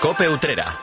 Cope Utrera.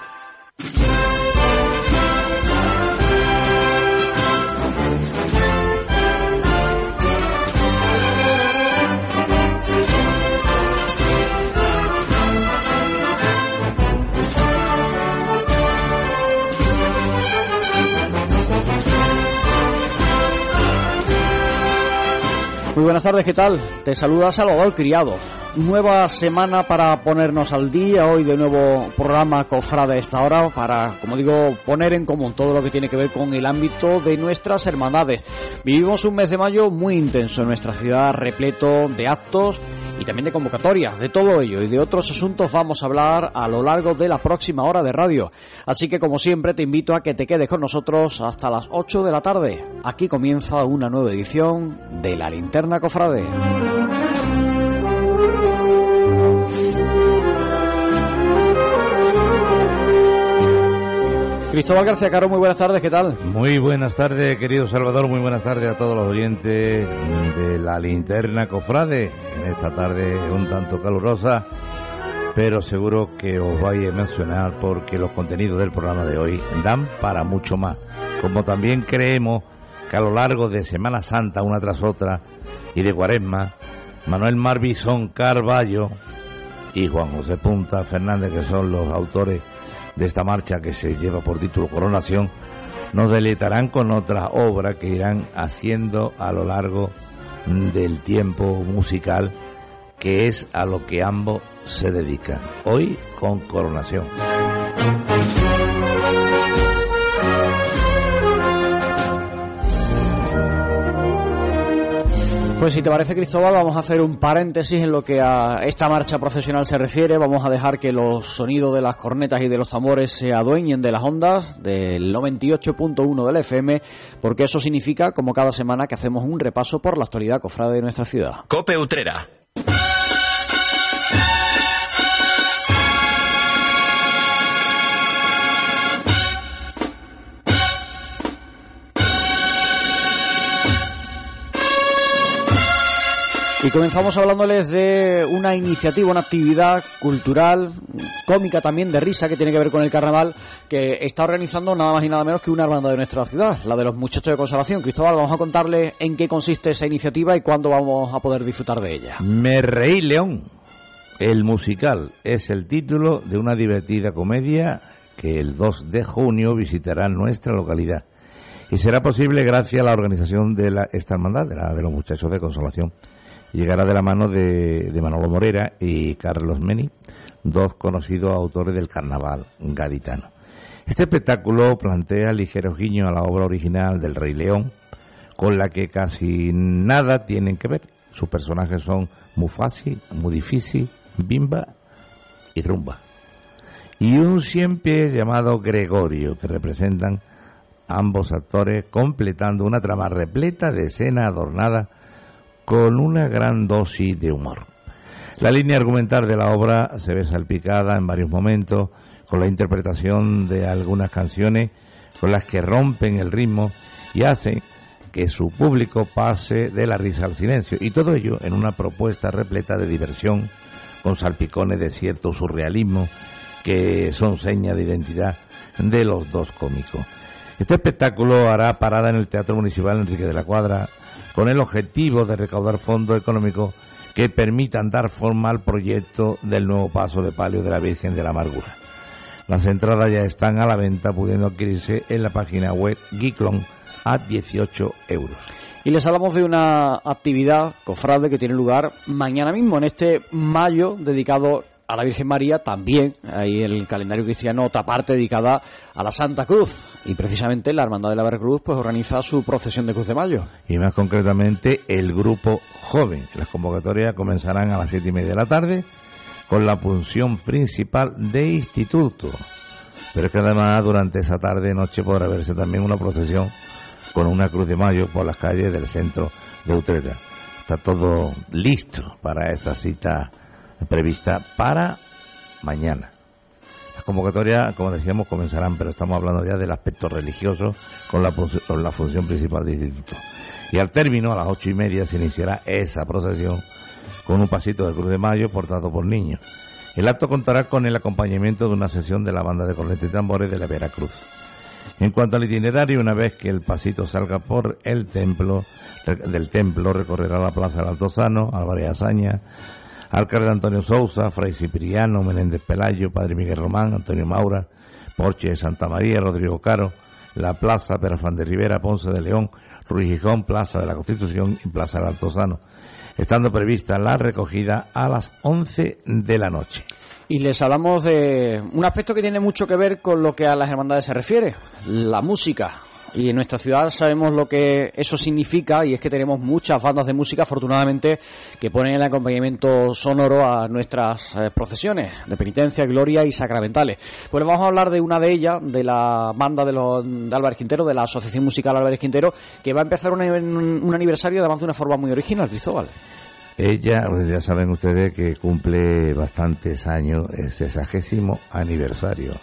Muy buenas tardes, ¿qué tal? Te saluda Salvador Criado. Nueva semana para ponernos al día, hoy de nuevo programa Cofrade esta hora para, como digo, poner en común todo lo que tiene que ver con el ámbito de nuestras hermandades. Vivimos un mes de mayo muy intenso en nuestra ciudad, repleto de actos y también de convocatorias. De todo ello y de otros asuntos vamos a hablar a lo largo de la próxima hora de radio. Así que, como siempre, te invito a que te quedes con nosotros hasta las 8 de la tarde. Aquí comienza una nueva edición de La Linterna Cofrade. Cristóbal García Caro, muy buenas tardes, ¿qué tal? Muy buenas tardes, querido Salvador, muy buenas tardes a todos los oyentes de la linterna Cofrade, en esta tarde un tanto calurosa, pero seguro que os vais a mencionar porque los contenidos del programa de hoy dan para mucho más, como también creemos que a lo largo de Semana Santa, una tras otra, y de Cuaresma, Manuel Marbizón Carballo y Juan José Punta Fernández, que son los autores de esta marcha que se lleva por título Coronación, nos deleitarán con otras obras que irán haciendo a lo largo del tiempo musical, que es a lo que ambos se dedican. Hoy con Coronación. Pues si te parece, Cristóbal, vamos a hacer un paréntesis en lo que a esta marcha profesional se refiere. Vamos a dejar que los sonidos de las cornetas y de los tambores se adueñen de las ondas del 98.1 del FM, porque eso significa, como cada semana, que hacemos un repaso por la actualidad cofrade de nuestra ciudad. Cope Utrera. Y comenzamos hablándoles de una iniciativa, una actividad cultural, cómica también, de risa, que tiene que ver con el carnaval, que está organizando nada más y nada menos que una hermandad de nuestra ciudad, la de los muchachos de conservación. Cristóbal, vamos a contarles en qué consiste esa iniciativa y cuándo vamos a poder disfrutar de ella. Me reí León. El musical es el título de una divertida comedia que el 2 de junio visitará nuestra localidad. Y será posible gracias a la organización de la, esta hermandad, de, la, de los muchachos de consolación llegará de la mano de, Manolo Morera y Carlos Meni, dos conocidos autores del carnaval gaditano. Este espectáculo plantea ligero guiño a la obra original del Rey León, con la que casi nada tienen que ver. Sus personajes son muy fácil, muy difícil, bimba y rumba. Y un siempre llamado Gregorio, que representan ambos actores, completando una trama repleta de escena adornada con una gran dosis de humor. La línea argumental de la obra se ve salpicada en varios momentos con la interpretación de algunas canciones con las que rompen el ritmo y hacen que su público pase de la risa al silencio. Y todo ello en una propuesta repleta de diversión, con salpicones de cierto surrealismo que son seña de identidad de los dos cómicos. Este espectáculo hará parada en el Teatro Municipal Enrique de la Cuadra con el objetivo de recaudar fondos económicos que permitan dar forma al proyecto del nuevo paso de palio de la Virgen de la Amargura. Las entradas ya están a la venta, pudiendo adquirirse en la página web Geeklon a 18 euros. Y les hablamos de una actividad cofrade que tiene lugar mañana mismo, en este mayo, dedicado a la Virgen María, también hay el calendario cristiano otra parte dedicada a la Santa Cruz. Y precisamente la Hermandad de la Veracruz pues organiza su procesión de Cruz de Mayo. Y más concretamente el grupo joven. Las convocatorias comenzarán a las siete y media de la tarde con la función principal de instituto. Pero es que además durante esa tarde noche podrá verse también una procesión con una Cruz de Mayo por las calles del centro de Utrera. Está todo listo para esa cita prevista para mañana. Las convocatorias, como decíamos, comenzarán, pero estamos hablando ya del aspecto religioso con la, función principal del instituto. Y al término, a las ocho y media, se iniciará esa procesión con un pasito de Cruz de Mayo portado por niños. El acto contará con el acompañamiento de una sesión de la banda de cornetas y tambores de la Veracruz. En cuanto al itinerario, una vez que el pasito salga por el templo, del templo recorrerá la Plaza del Altozano, Álvarez Azaña, Alcalde Antonio Sousa, Fray Cipriano, Menéndez Pelayo, Padre Miguel Román, Antonio Maura, Porche de Santa María, Rodrigo Caro, la Plaza Perafán de Rivera, Ponce de León, Ruiz Gijón, Plaza de la Constitución y Plaza del Altozano, estando prevista la recogida a las 11 de la noche y les hablamos de un aspecto que tiene mucho que ver con lo que a las hermandades se refiere, la música. Y en nuestra ciudad sabemos lo que eso significa y es que tenemos muchas bandas de música, afortunadamente, que ponen el acompañamiento sonoro a nuestras eh, procesiones de penitencia, gloria y sacramentales. Pues vamos a hablar de una de ellas, de la banda de, los, de Álvarez Quintero, de la Asociación Musical Álvarez Quintero, que va a empezar un, un aniversario además de una forma muy original, Cristóbal. Ella, ya saben ustedes que cumple bastantes años, es sesagésimo aniversario.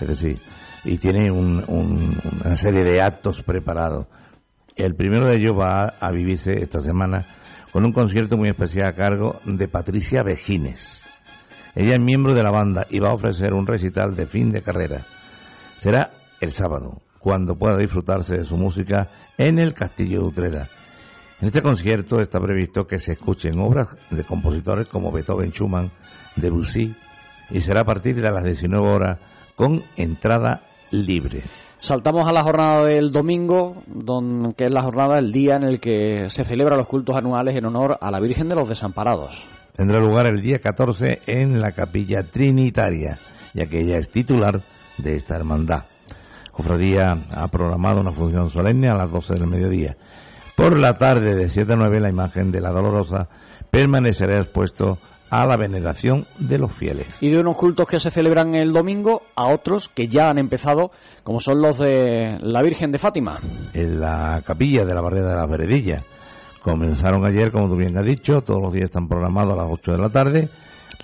Es decir, y tiene una serie de actos preparados. El primero de ellos va a, vivirse esta semana con un concierto muy especial a cargo de Patricia Vejines. Ella es miembro de la banda y va a ofrecer un recital de fin de carrera. Será el sábado, cuando pueda disfrutarse de su música en el Castillo de Utrera. En este concierto está previsto que se escuchen obras de compositores como Beethoven, Schumann, Debussy, y será a partir de las 19 horas con entrada libre. Saltamos a la jornada del domingo, que es la jornada del día en el que se celebran los cultos anuales en honor a la Virgen de los Desamparados. Tendrá lugar el día 14 en la Capilla Trinitaria, ya que ella es titular de esta hermandad. Cofradía ha programado una función solemne a las 12 del mediodía por la tarde, de 7 a 9, la imagen de la Dolorosa permanecerá expuesto a la veneración de los fieles. Y de unos cultos que se celebran el domingo a otros que ya han empezado, como son los de la Virgen de Fátima. En la capilla de la Barrera de la Veredilla. Comenzaron ayer, como tú bien has dicho, todos los días están programados a las 8 de la tarde,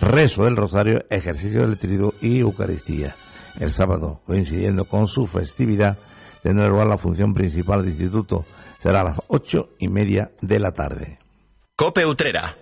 rezo del rosario, ejercicio del trido y Eucaristía. El sábado, coincidiendo con su festividad, tendrá lugar la función principal del instituto será a las ocho y media de la tarde. Cope Utrera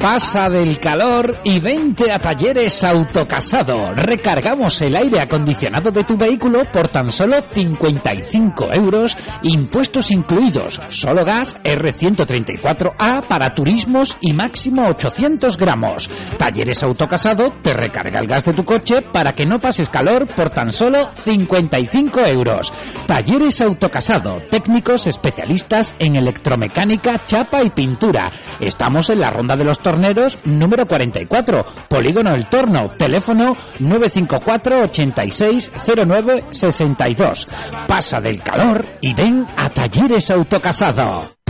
Pasa del calor y vente a Talleres Autocasado. Recargamos el aire acondicionado de tu vehículo por tan solo 55 euros, impuestos incluidos, solo gas R134A para turismos y máximo 800 gramos. Talleres Autocasado te recarga el gas de tu coche para que no pases calor por tan solo 55 euros. Talleres Autocasado, técnicos especialistas en electromecánica, chapa y pintura Estamos en la Ronda de los Torneros número 44, Polígono El Torno, teléfono 954 8609 62. Pasa del calor y ven a Talleres Autocasado.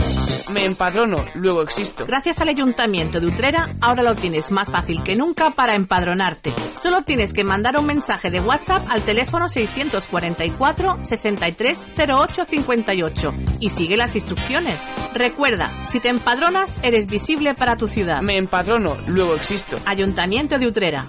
Me empadrono, luego existo. Gracias al Ayuntamiento de Utrera, ahora lo tienes más fácil que nunca para empadronarte. Solo tienes que mandar un mensaje de WhatsApp al teléfono 644 630858 y sigue las instrucciones. Recuerda, si te empadronas, eres visible para tu ciudad. Me empadrono, luego existo. Ayuntamiento de Utrera.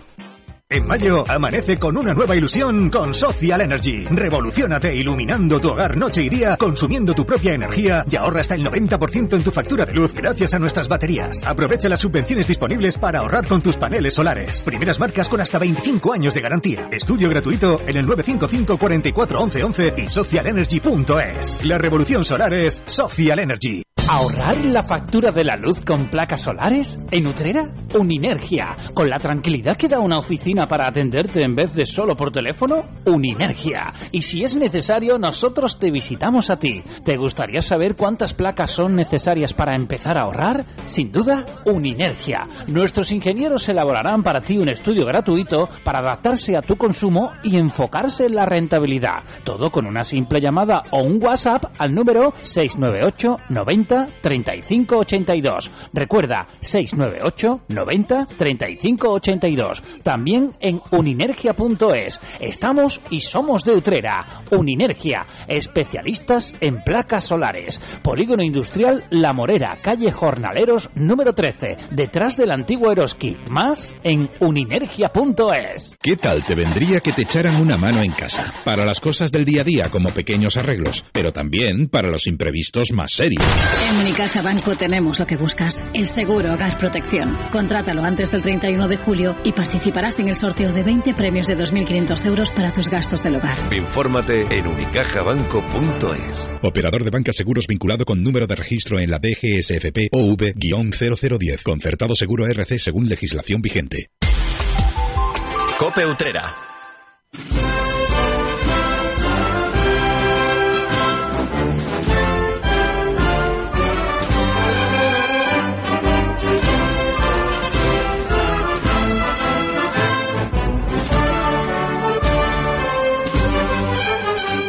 En mayo amanece con una nueva ilusión con Social Energy. Revolucionate iluminando tu hogar noche y día, consumiendo tu propia energía y ahorra hasta el 90% en tu factura de luz gracias a nuestras baterías. Aprovecha las subvenciones disponibles para ahorrar con tus paneles solares. Primeras marcas con hasta 25 años de garantía. Estudio gratuito en el 955 44 11 y socialenergy.es. La revolución solar es Social Energy. ¿Ahorrar la factura de la luz con placas solares? ¿En Utrera? Uninergia. ¿Con la tranquilidad que da una oficina para atenderte en vez de solo por teléfono? Uninergia. Y si es necesario, nosotros te visitamos a ti. ¿Te gustaría saber cuántas placas son necesarias para empezar a ahorrar? Sin duda, Uninergia. Nuestros ingenieros elaborarán para ti un estudio gratuito para adaptarse a tu consumo y enfocarse en la rentabilidad. Todo con una simple llamada o un WhatsApp al número 698 90 35 82. Recuerda 698 90 35 82. También en uninergia.es. Estamos y somos de Utrera. Uninergia, especialistas en placas solares. Polígono Industrial La Morera, calle Jornaleros número 13, detrás del antiguo Eroski. Más en uninergia.es. ¿Qué tal te vendría que te echaran una mano en casa? Para las cosas del día a día como pequeños arreglos, pero también para los imprevistos más serios. En Unicaja Banco tenemos lo que buscas, el seguro Hogar Protección. Contrátalo antes del 31 de julio y participarás en el sorteo de 20 premios de 2.500 euros para tus gastos del hogar. Infórmate en unicajabanco.es. Operador de banca seguros vinculado con número de registro en la DGSFP OV-0010. Concertado Seguro RC según legislación vigente. Cope Utrera.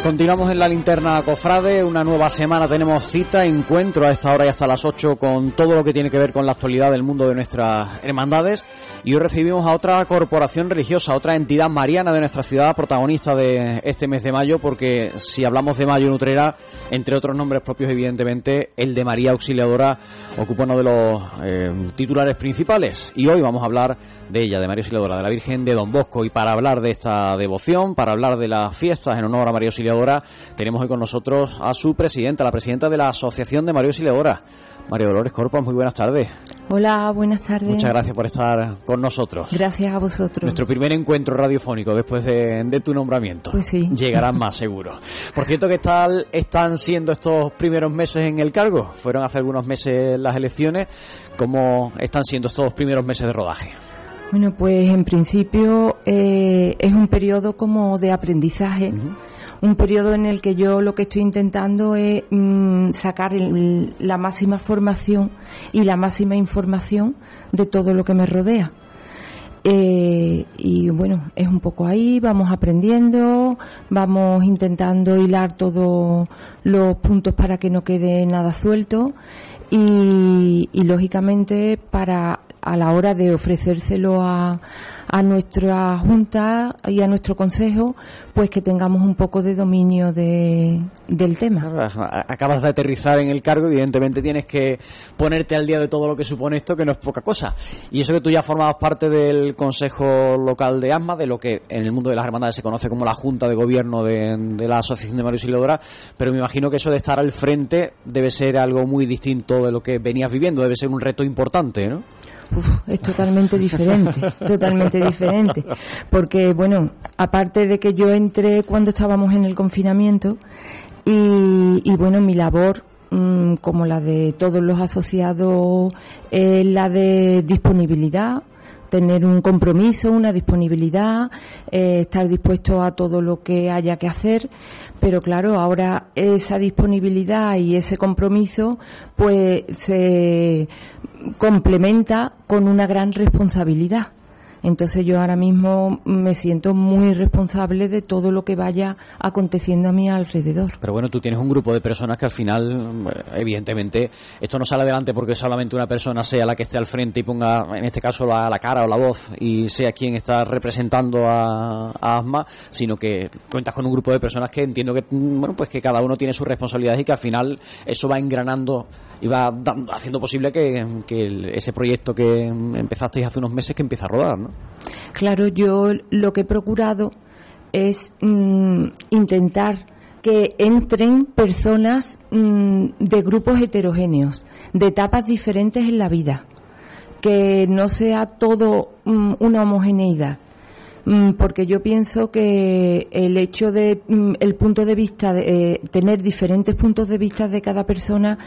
Continuamos en la linterna Cofrade, una nueva semana tenemos cita, encuentro a esta hora y hasta las 8 con todo lo que tiene que ver con la actualidad del mundo de nuestras hermandades y hoy recibimos a otra corporación religiosa, otra entidad mariana de nuestra ciudad, protagonista de este mes de mayo, porque si hablamos de mayo en Utrera, entre otros nombres propios evidentemente, el de María Auxiliadora ocupa uno de los eh, titulares principales. Y hoy vamos a hablar de ella, de María Auxiliadora, de la Virgen de Don Bosco. Y para hablar de esta devoción, para hablar de las fiestas en honor a María Auxiliadora, tenemos hoy con nosotros a su presidenta, la presidenta de la Asociación de María Auxiliadora, María Dolores Corpas. Muy buenas tardes. Hola, buenas tardes. Muchas gracias por estar con nosotros. Gracias a vosotros. Nuestro primer encuentro radiofónico después de, tu nombramiento. Pues sí. Llegarán más seguro. Por cierto, ¿qué tal están siendo estos primeros meses en el cargo? Fueron hace algunos meses las elecciones. ¿Cómo están siendo estos primeros meses de rodaje? Bueno, pues en principio eh, es un periodo como de aprendizaje un periodo en el que yo lo que estoy intentando es mm, sacar la máxima formación y la máxima información de todo lo que me rodea. Eh, y bueno, es un poco ahí, vamos aprendiendo, vamos intentando hilar todos los puntos para que no quede nada suelto y, y lógicamente para a la hora de ofrecérselo a, a nuestra Junta y a nuestro Consejo, pues que tengamos un poco de dominio de, del tema. Acabas de aterrizar en el cargo, evidentemente tienes que ponerte al día de todo lo que supone esto, que no es poca cosa. Y eso que tú ya formabas parte del Consejo Local de ASMA, de lo que en el mundo de las hermandades se conoce como la Junta de Gobierno de, la Asociación de Mario Silodora, pero me imagino que eso de estar al frente debe ser algo muy distinto de lo que venías viviendo, debe ser un reto importante, ¿no? Es totalmente diferente, totalmente diferente. Porque, bueno, aparte de que yo entré cuando estábamos en el confinamiento, y, bueno, mi labor, mm, como la de todos los asociados, es la de disponibilidad, tener un compromiso, una disponibilidad, eh, estar dispuesto a todo lo que haya que hacer, pero claro, ahora esa disponibilidad y ese compromiso pues se complementa con una gran responsabilidad. Entonces yo ahora mismo me siento muy responsable de todo lo que vaya aconteciendo a mi alrededor. Pero bueno, tú tienes un grupo de personas que al final, evidentemente, esto no sale adelante porque solamente una persona sea la que esté al frente y ponga, en este caso, la, cara o la voz y sea quien está representando a, ASMA, sino que cuentas con un grupo de personas que entiendo que, mm, bueno, pues que cada uno tiene sus responsabilidades y que al final eso va engranando y va haciendo posible que, ese proyecto que empezasteis hace unos meses que empiece a rodar, ¿no? Claro, yo lo que he procurado es mm, intentar que entren personas mm, de grupos heterogéneos, de etapas diferentes en la vida, que no sea todo mm, una homogeneidad, porque yo pienso que el hecho de el punto de vista de eh, tener diferentes puntos de vista de cada persona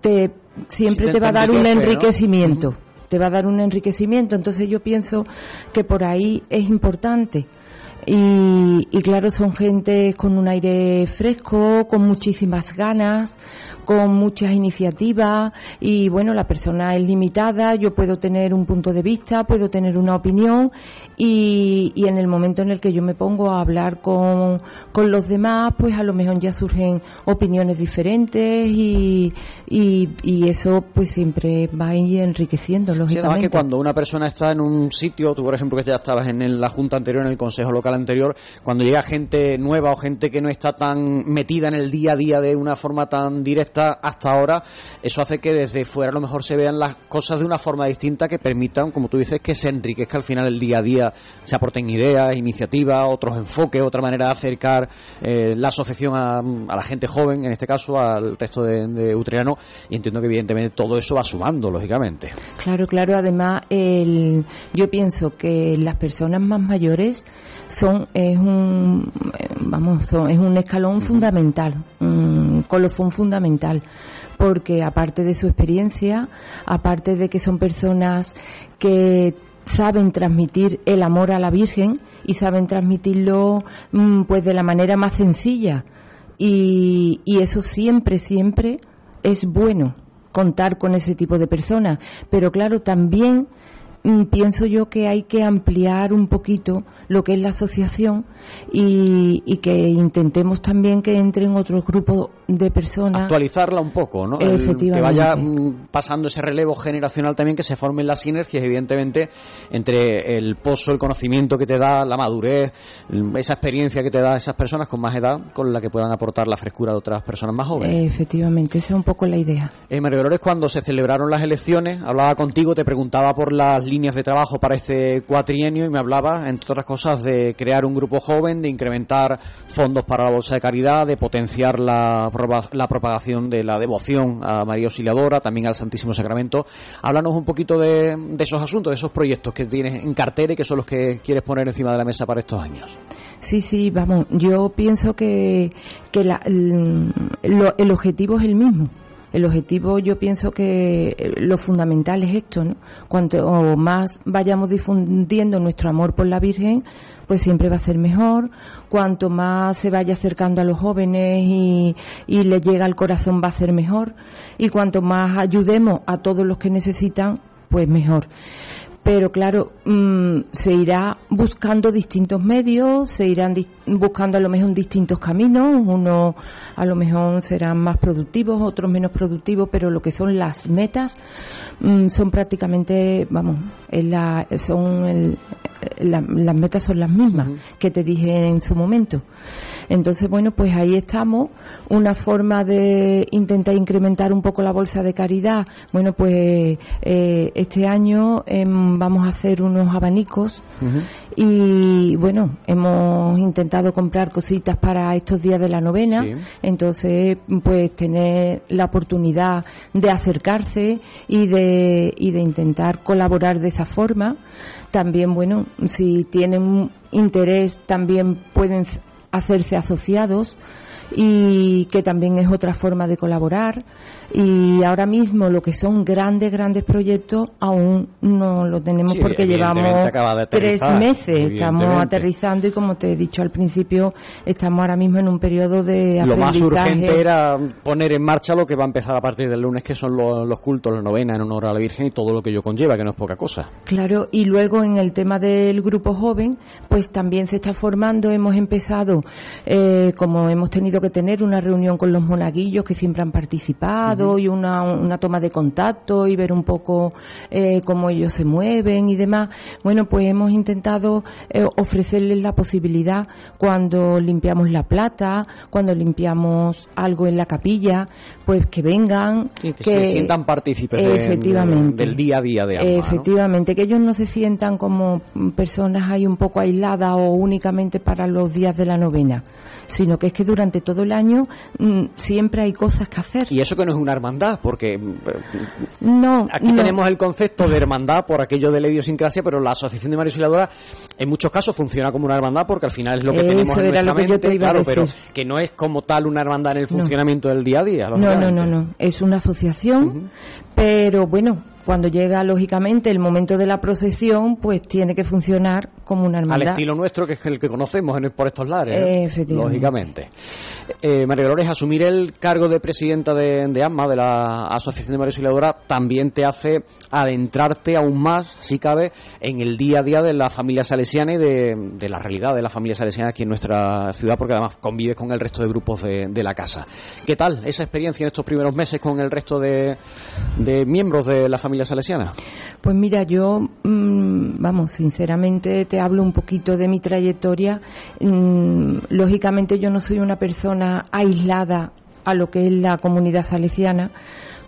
te siempre te, va a dar un enriquecimiento te va a dar un enriquecimiento. Entonces yo pienso que por ahí es importante. Y, claro, son gente con un aire fresco, con muchísimas ganas, con muchas iniciativas y bueno, la persona es limitada, yo puedo tener un punto de vista, puedo tener una opinión y, y en el momento en el que yo me pongo a hablar con, con, los demás, pues a lo mejor ya surgen opiniones diferentes y, y, y eso pues siempre va a ir enriqueciendo, lógicamente. Sí, además que cuando una persona está en un sitio, tú por ejemplo que ya estabas en la junta anterior, en el consejo local anterior, cuando llega gente nueva o gente que no está tan metida en el día a día de una forma tan directa hasta ahora, eso hace que desde fuera a lo mejor se vean las cosas de una forma distinta que permitan, como tú dices, que se enriquezca al final el día a día, se aporten ideas, iniciativas, otros enfoques, otra manera de acercar eh, la asociación a, a, la gente joven, en este caso al resto de, de Utrerano, y entiendo que evidentemente todo eso va sumando, lógicamente. Claro, claro, además el, yo pienso que las personas más mayores son es un vamos son, es un escalón fundamental un colofón fundamental porque aparte de su experiencia aparte de que son personas que saben transmitir el amor a la Virgen y saben transmitirlo pues de la manera más sencilla. Y, y eso siempre siempre es bueno contar con ese tipo de personas. Pero claro también pienso yo que hay que ampliar un poquito lo que es la asociación y, y que intentemos también que entren otros grupos de personas. Actualizarla un poco, ¿no? Efectivamente. que vaya pasando ese relevo generacional también, que se formen las sinergias, evidentemente, entre el pozo, el conocimiento que te da, la madurez, esa experiencia que te da esas personas con más edad, con la que puedan aportar la frescura de otras personas más jóvenes. Efectivamente, esa es un poco la idea. Eh, María Dolores, cuando se celebraron las elecciones, hablaba contigo, te preguntaba por las líneas de trabajo para este cuatrienio y me hablaba, entre otras cosas, de crear un grupo joven, de incrementar fondos para la bolsa de caridad, de potenciar la, la propagación de la devoción a María Auxiliadora, también al Santísimo Sacramento. Háblanos un poquito de, de esos asuntos, de esos proyectos que tienes en cartera y que son los que quieres poner encima de la mesa para estos años. Sí, sí, vamos, yo pienso que, que la, lo, el objetivo es el mismo el objetivo yo pienso que lo fundamental es esto, ¿no? Cuanto más vayamos difundiendo nuestro amor por la Virgen, pues siempre va a ser mejor. Cuanto más se vaya acercando a los jóvenes y, y le llega al corazón va a ser mejor. Y cuanto más ayudemos a todos los que necesitan, pues mejor pero claro, mmm, se irá buscando distintos medios, se irán buscando a lo mejor distintos caminos, unos a lo mejor serán más productivos, otros menos productivos, pero lo que son las metas mmm, son prácticamente, vamos, la, son el, la, las metas son las mismas uh -huh. que te dije en su momento. Entonces, bueno, pues ahí estamos. Una forma de intentar incrementar un poco la bolsa de caridad. Bueno, pues eh, este año eh, vamos a hacer unos abanicos uh -huh. Y, bueno, hemos intentado comprar cositas para estos días de la novena. Sí. Entonces, pues tener la oportunidad de acercarse y de, y de intentar colaborar de esa forma. También, bueno, si tienen interés, también pueden hacerse asociados y que también es otra forma de colaborar y ahora mismo lo que son grandes grandes proyectos aún no lo tenemos sí, porque llevamos tres meses estamos aterrizando y como te he dicho al principio estamos ahora mismo en un periodo de lo más urgente era poner en marcha lo que va a empezar a partir del lunes que son los, los cultos la novena en honor a la Virgen y todo lo que ello conlleva que no es poca cosa. Claro y luego en el tema del grupo joven pues también se está formando hemos empezado eh, como hemos tenido que tener una reunión con los monaguillos que siempre han participado uh -huh. y una, una, toma de contacto y ver un poco eh, cómo ellos se mueven y demás. Bueno, pues hemos intentado eh, ofrecerles la posibilidad cuando limpiamos la plata, cuando limpiamos algo en la capilla, pues que vengan. Sí, que, que, se sientan partícipes efectivamente, de, del día a día de alma, Efectivamente, ¿no? que ellos no se sientan como personas ahí un poco aisladas o únicamente para los días de la novena sino que es que durante todo el año mmm, siempre hay cosas que hacer. Y eso que no es una hermandad, porque no, aquí no. tenemos el concepto de hermandad por aquello de la idiosincrasia, pero la Asociación de María Auxiliadora en muchos casos funciona como una hermandad porque al final es lo que eso tenemos en nuestra mente, te claro, a pero que no es como tal una hermandad en el funcionamiento no. del día a día. No, no, no, no, es una asociación, uh -huh. pero bueno, cuando llega lógicamente el momento de la procesión, pues tiene que funcionar como una hermandad. Al estilo nuestro, que es el que conocemos en, por estos lares, eh, efectivamente. lógicamente. Eh, María Dolores, asumir el cargo de presidenta de, de AMA, de la Asociación de María Auxiliadora, también te hace adentrarte aún más, si cabe, en el día a día de la familia salesiana y de, de la realidad de la familia salesiana aquí en nuestra ciudad, porque además convives con el resto de grupos de, de la casa. ¿Qué tal esa experiencia en estos primeros meses con el resto de, de miembros de la familia Pues mira, yo mm, vamos, sinceramente te hablo un poquito de mi trayectoria. Mm, lógicamente yo no soy una persona aislada a lo que es la comunidad salesiana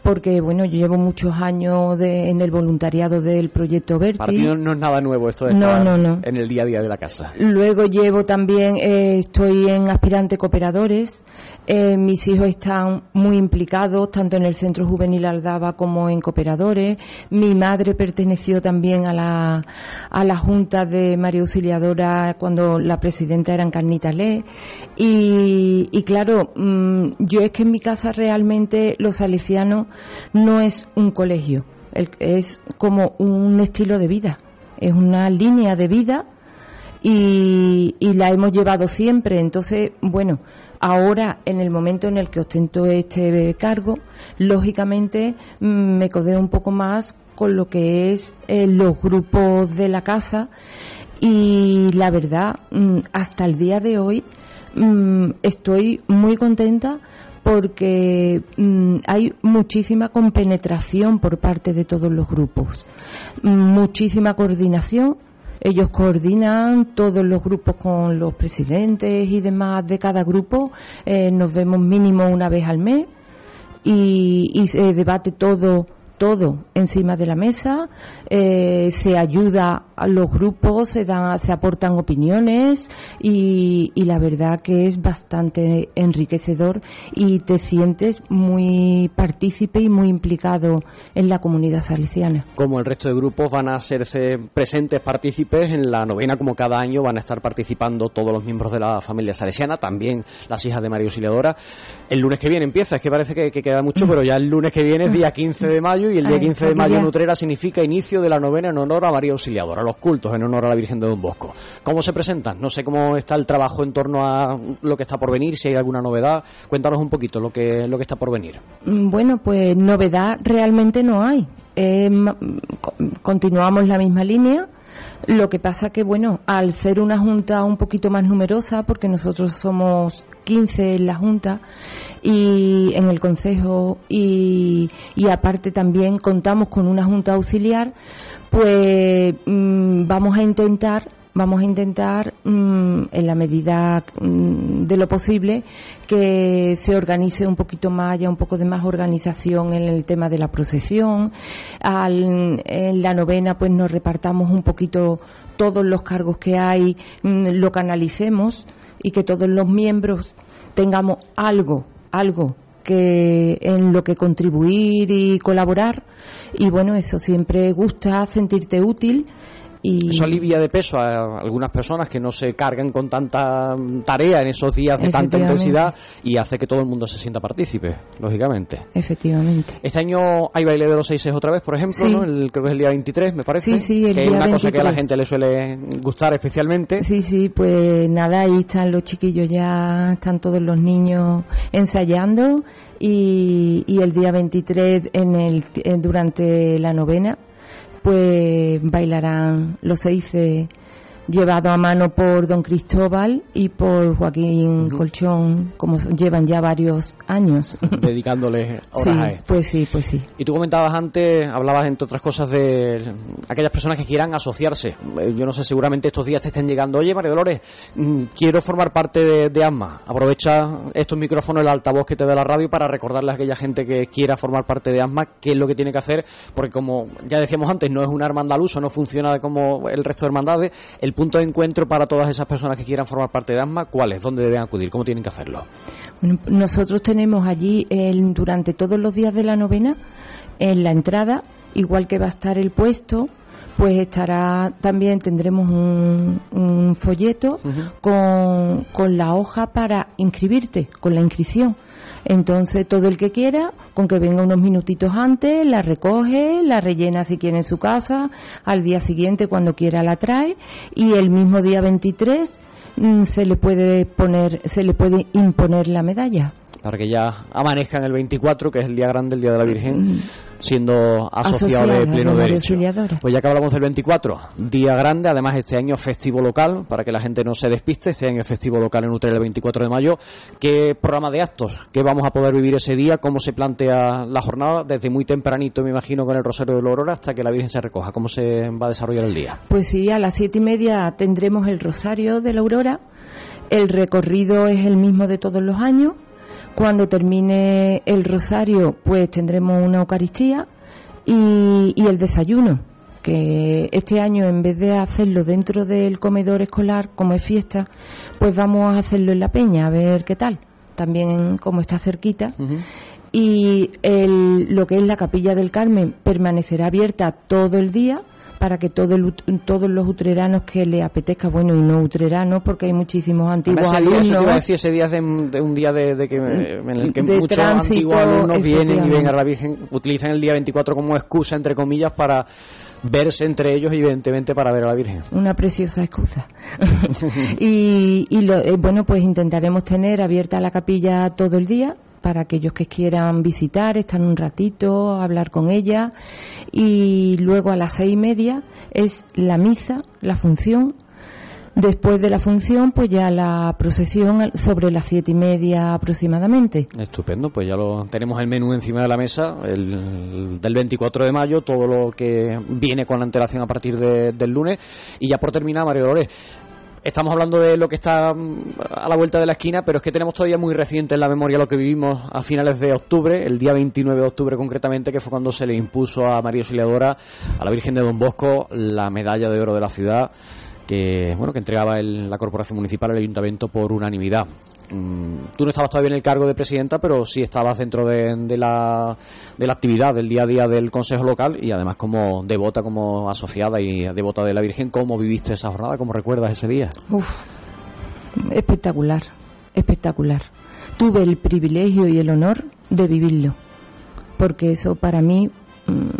porque bueno, yo llevo muchos años de, en el voluntariado del proyecto Verti. Para ti no, es nada nuevo esto de no, estar no, en el día a día de la casa. Luego llevo también, eh, estoy en aspirante cooperadores. Eh, mis hijos están muy implicados tanto en el Centro Juvenil Aldaba como en cooperadores. Mi madre perteneció también a la, a la Junta de María Auxiliadora cuando la presidenta era Encarnita Le. Y, y claro, mm, yo es que en mi casa realmente los salesianos no es un colegio, es como un estilo de vida, es una línea de vida y, la hemos llevado siempre. Entonces, bueno, ahora en el momento en el que ostento este cargo, lógicamente mm, me codeo un poco más con lo que es eh, los grupos de la casa y la verdad, mm, hasta el día de hoy mm, estoy muy contenta porque mm, hay muchísima compenetración por parte de todos los grupos, muchísima coordinación. Ellos coordinan todos los grupos con los presidentes y demás de cada grupo. Eh, nos vemos mínimo una vez al mes y se debate todo todo encima de la mesa, eh, se ayuda a los grupos, se, dan, se aportan opiniones y, la verdad que es bastante enriquecedor y te sientes muy partícipe y muy implicado en la comunidad salesiana. Como el resto de grupos van a hacerse presentes partícipes en la novena, como cada año van a estar participando todos los miembros de la familia salesiana, también las hijas de María Auxiliadora. El lunes que viene empieza, es que parece que, que queda mucho, pero ya el lunes que viene es día 15 de mayo y el día 15 de mayo en Utrera significa inicio de la novena en honor a María Auxiliadora, los cultos en honor a la Virgen de Don Bosco. ¿Cómo se presentan? No sé cómo está el trabajo en torno a lo que está por venir, si hay alguna novedad. Cuéntanos un poquito lo que, lo que está por venir. Mm, bueno, pues novedad realmente no hay. Eh, continuamos la misma línea lo que pasa que, bueno, al ser una junta un poquito más numerosa, porque nosotros somos 15 en la junta y en el consejo y, aparte también contamos con una junta auxiliar, pues mm, vamos a intentar vamos a intentar, mm, en la medida mm, de lo posible, que se organice un poquito más, haya un poco de más organización en el tema de la procesión. en la novena, pues nos repartamos un poquito todos los cargos que hay, mm, lo canalicemos y que todos los miembros tengamos algo, algo que en lo que contribuir y colaborar. Y bueno eso siempre gusta sentirte útil eso alivia de peso a algunas personas que no se cargan con tanta tarea en esos días de tanta intensidad y hace que todo el mundo se sienta partícipe, lógicamente. Efectivamente. Este año hay baile de los seises otra vez, por ejemplo, ¿no? el, creo que es el día 23, me parece. Sí, sí, el que es una cosa que a la gente le suele gustar especialmente. Sí, sí, pues nada, ahí están los chiquillos ya, están todos los niños ensayando y, y el día 23 en el, durante la novena pues bailarán los seis llevado a mano por don Cristóbal y por Joaquín Colchón, como llevan ya varios años. Dedicándoles horas a esto. Pues sí, pues sí. Y tú comentabas antes, hablabas entre otras cosas de aquellas personas que quieran asociarse. Eh, yo no sé, seguramente estos días te estén llegando, oye María Dolores, mm, quiero formar parte de, de ASMA. Aprovecha estos micrófonos, el altavoz que te da la radio para recordarle a aquella gente que quiera formar parte de ASMA qué es lo que tiene que hacer, porque como ya decíamos antes, no es una hermandad uso, no funciona como el resto de hermandades. El el punto de encuentro para todas esas personas que quieran formar parte de ASMA, ¿cuál es? ¿Dónde deben acudir? ¿Cómo tienen que hacerlo? nosotros tenemos allí durante todos los días de la novena, en la entrada, igual que va a estar el puesto, pues estará también tendremos un, folleto con, con la hoja para inscribirte, con la inscripción. Entonces, todo el que quiera, con que venga unos minutitos antes, la recoge, la rellena si quiere en su casa, al día siguiente, cuando quiera, la trae, y el mismo día 23 mm, se le puede poner, se le puede imponer la medalla. Para que ya amanezca en el 24, que es el día grande, el día de la Virgen, siendo asociado de pleno derecho. Pues ya que hablamos del 24, día grande, además este año festivo local, para que la gente no se despiste, este año es festivo local en Utrera el 24 de mayo. ¿Qué programa de actos? ¿Qué vamos a poder vivir ese día? ¿Cómo se plantea la jornada? Desde muy tempranito, me imagino, con el Rosario de la Aurora hasta que la Virgen se recoja. ¿Cómo se va a desarrollar el día? Pues sí, a las siete y media tendremos el Rosario de la Aurora. El recorrido es el mismo de todos los años. Cuando termine el Rosario, pues tendremos una Eucaristía y, y el desayuno. Que este año, en vez de hacerlo dentro del comedor escolar, como es fiesta, pues vamos a hacerlo en la peña, a ver qué tal. También, como está cerquita. Y el- lo que es la capilla del Carmen permanecerá abierta todo el día para que todo el todos los utreranos que le apetezca, bueno, y no utreranos, porque hay muchísimos antiguos ese día, eso te iba a alumnos. decir, ese día es de, de un día de, de que, en el que muchos tránsito, antiguos alumnos vienen y ven a la Virgen, utilizan el día 24 como excusa, entre comillas, para verse entre ellos y evidentemente para ver a la Virgen. Una preciosa excusa. y y lo- eh, bueno, pues intentaremos tener abierta la capilla todo el día para aquellos que quieran visitar, estar un ratito, hablar con ella. Y luego a las seis y media es la misa, la función. Después de la función, pues ya la procesión sobre las siete y media aproximadamente. Estupendo, pues ya lo tenemos el menú encima de la mesa, el, del 24 de mayo, todo lo que viene con antelación a partir de- del lunes. Y ya por terminar, Mario Dolores, estamos hablando de lo que está mm, a la vuelta de la esquina, pero es que tenemos todavía muy reciente en la memoria lo que vivimos a finales de octubre, el día 29 de octubre concretamente, que fue cuando se le impuso a María Auxiliadora, a la Virgen de Don Bosco, la medalla de oro de la ciudad que bueno que entregaba el- la corporación municipal al ayuntamiento por unanimidad. Mm, Tú no estabas todavía en el cargo de presidenta, pero sí estabas dentro de, la, de la actividad del día a día del Consejo Local y además como devota, como asociada y devota de la Virgen. ¿Cómo viviste esa jornada? ¿Cómo recuerdas ese día? Uf, espectacular, espectacular. Tuve el privilegio y el honor de vivirlo, porque eso para mí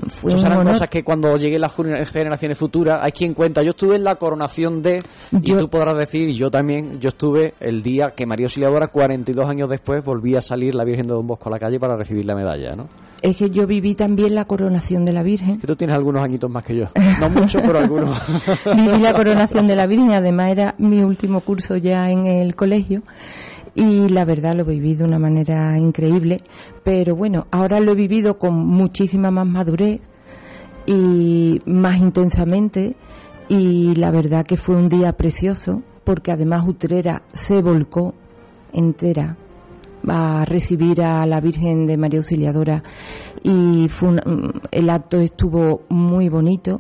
fue Esas un eran honor. cosas que cuando lleguen las gener- generaciones futuras hay quien cuenta. Yo estuve en la coronación de, y tú podrás decir, y yo también, yo estuve el día que María Auxiliadora, 42 años después, volvía a salir la Virgen de Don Bosco a la calle para recibir la medalla, ¿no? Es que yo viví también la coronación de la Virgen. Que tú tienes algunos añitos más que yo. No mucho, pero algunos. Viví la coronación de la Virgen, además era mi último curso ya en el colegio y la verdad lo viví de una manera increíble, pero bueno, ahora lo he vivido con muchísima más madurez y más intensamente y la verdad que fue un día precioso porque además Utrera se volcó entera a recibir a la Virgen de María Auxiliadora y fue el acto estuvo muy bonito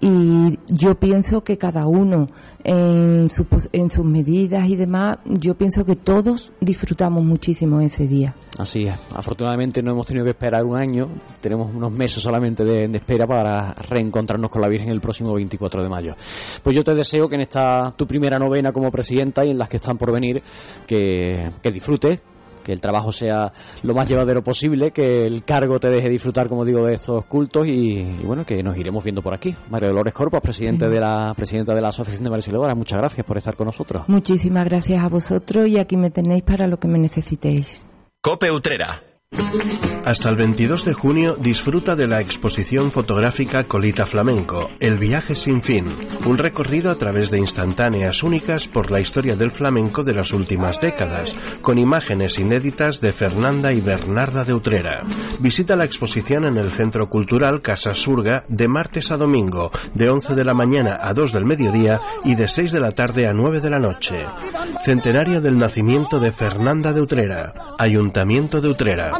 y yo pienso que cada uno en, su en sus medidas y demás, yo pienso que todos disfrutamos muchísimo ese día. Así es. Afortunadamente no hemos tenido que esperar un año. Tenemos unos meses solamente de, de espera para reencontrarnos con la Virgen el próximo 24 de mayo. Pues yo te deseo que en esta tu primera novena como presidenta y en las que están por venir, que, que disfrutes, que el trabajo sea lo más llevadero posible, que el cargo te deje disfrutar, como digo, de estos cultos y, y bueno, que nos iremos viendo por aquí. Mario Dolores Corpus, presidente de la presidenta de la Asociación de María Auxiliadora, muchas gracias por estar con nosotros. Muchísimas gracias a vosotros y aquí me tenéis para lo que me necesitéis. Cope Utrera. Hasta el 22 de junio disfruta de la exposición fotográfica Colita Flamenco, El viaje sin fin, un recorrido a través de instantáneas únicas por la historia del flamenco de las últimas décadas, con imágenes inéditas de Fernanda y Bernarda de Utrera. Visita la exposición en el Centro Cultural Casa Surga de martes a domingo, de 11 de la mañana a 2 del mediodía y de 6 de la tarde a 9 de la noche. Centenario del nacimiento de Fernanda de Utrera, Ayuntamiento de Utrera.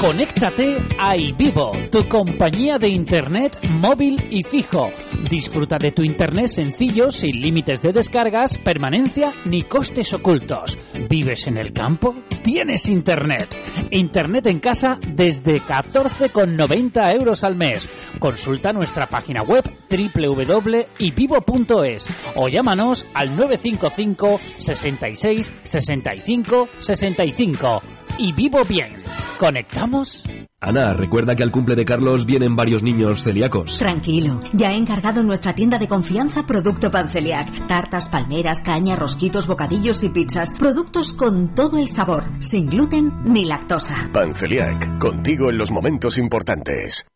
Conéctate a iVivo, tu compañía de internet móvil y fijo. Disfruta de tu internet sencillo, sin límites de descargas, permanencia ni costes ocultos. ¿Vives en el campo? Tienes internet. Internet en casa desde 14,90 euros al mes. Consulta nuestra página web www.ivivo.es o llámanos al 955 66 65 65 y vivo bien. ¿Conectamos? Ana, recuerda que al cumple de Carlos vienen varios niños celíacos. Tranquilo, ya he encargado en nuestra tienda de confianza producto Panceliac. Tartas, palmeras, caña, rosquitos, bocadillos y pizzas. Productos con todo el sabor, sin gluten ni lactosa. Panceliac, contigo en los momentos importantes.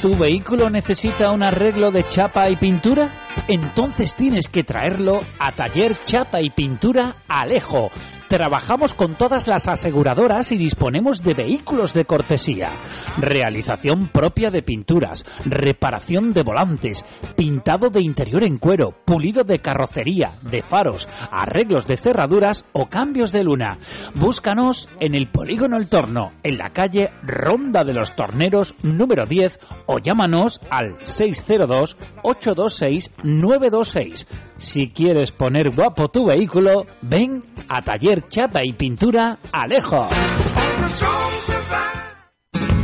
¿Tu vehículo necesita un arreglo de chapa y pintura? Entonces tienes que traerlo a Taller Chapa y Pintura Alejo. Trabajamos con todas las aseguradoras y disponemos de vehículos de cortesía. Realización propia de pinturas, reparación de volantes, pintado de interior en cuero, pulido de carrocería, de faros, arreglos de cerraduras o cambios de luna. Búscanos en el Polígono El Torno, en la calle Ronda de los Torneros número 10 o llámanos al 602 826 926. Si quieres poner guapo tu vehículo, ven a Taller Chapa y Pintura Alejo.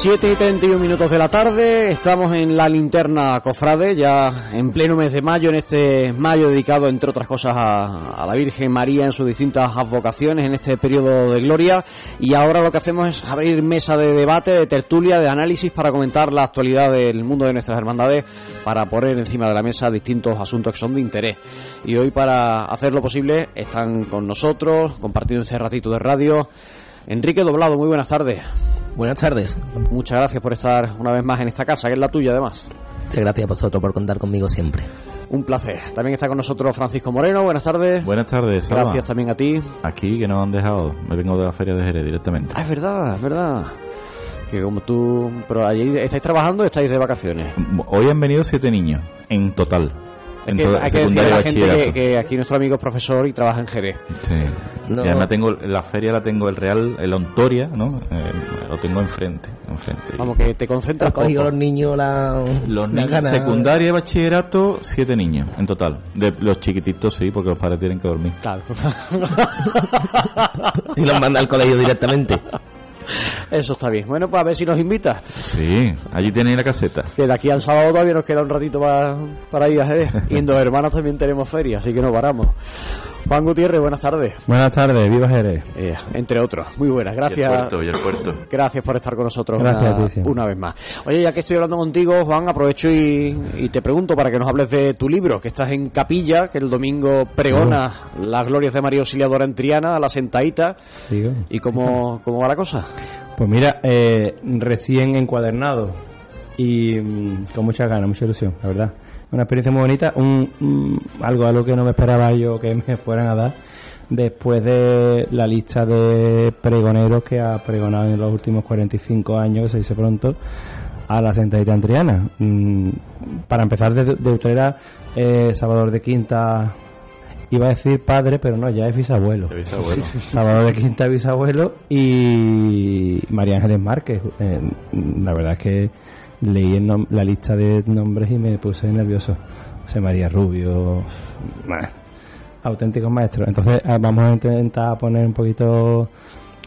Siete y 31 minutos de la tarde, estamos en la linterna Cofrade, ya en pleno mes de mayo, en este mayo dedicado, entre otras cosas, a, a, la Virgen María en sus distintas advocaciones, en este periodo de gloria. Y ahora lo que hacemos es abrir mesa de debate, de tertulia, de análisis para comentar la actualidad del mundo de nuestras hermandades, para poner encima de la mesa distintos asuntos que son de interés. Y hoy, para hacerlo posible, están con nosotros, compartiendo este ratito de radio. Enrique Doblado, muy buenas tardes. Buenas tardes. Muchas gracias por estar una vez más en esta casa, que es la tuya además. Muchas gracias a vosotros por contar conmigo siempre. Un placer. También está con nosotros Francisco Moreno. Buenas tardes. Buenas tardes. Salva. Gracias también a ti. Aquí que nos han dejado. Me vengo de la feria de Jerez directamente. Ah, es verdad, es verdad. Que como tú... Pero allí estáis trabajando o estáis de vacaciones. Hoy han venido siete niños, en total. En que, hay que decir a la gente que, que, aquí nuestro amigo es profesor y trabaja en Jerez. Sí. No. Y además tengo la feria la tengo el Real, el Ontoria, ¿no? Eh, lo tengo enfrente, enfrente. Vamos que te concentras. cogido los niños la los niños la secundaria y bachillerato siete niños en total. De los chiquititos sí, porque los padres tienen que dormir. Claro. y los manda al colegio directamente. Eso está bien. Bueno, pues a ver si nos invita. Sí, allí tenéis la caseta. Que de aquí al sábado todavía nos queda un ratito para, para ir a Jerez. Y en Dos Hermanos también tenemos feria, así que no paramos. Juan Gutiérrez, buenas tardes. Buenas tardes, viva Jerez. Eh, entre otros, muy buenas, gracias. Y el puerto, y el puerto. Gracias por estar con nosotros gracias, una, una, vez más. Oye, ya que estoy hablando contigo, Juan, aprovecho y, y, te pregunto para que nos hables de tu libro, que estás en Capilla, que el domingo pregona oh. las glorias de María Auxiliadora en Triana, a la sentadita. Digo. ¿Y cómo, cómo va la cosa? Pues mira, eh, recién encuadernado y mm, con mucha ganas, mucha ilusión, la verdad. Una experiencia muy bonita, un, un, algo a lo que no me esperaba yo que me fueran a dar después de la lista de pregoneros que ha pregonado en los últimos 45 años, que se dice pronto, a la sentadita antriana. Mm, para empezar, de, de Utrera, eh, Salvador de Quinta, iba a decir padre, pero no, ya es bisabuelo. bisabuelo. Salvador de Quinta bisabuelo y María Ángeles Márquez. Eh, la verdad es que leí la lista de nombres y me puse nervioso. José María Rubio, auténticos maestros. Entonces ah, vamos a intentar poner un poquito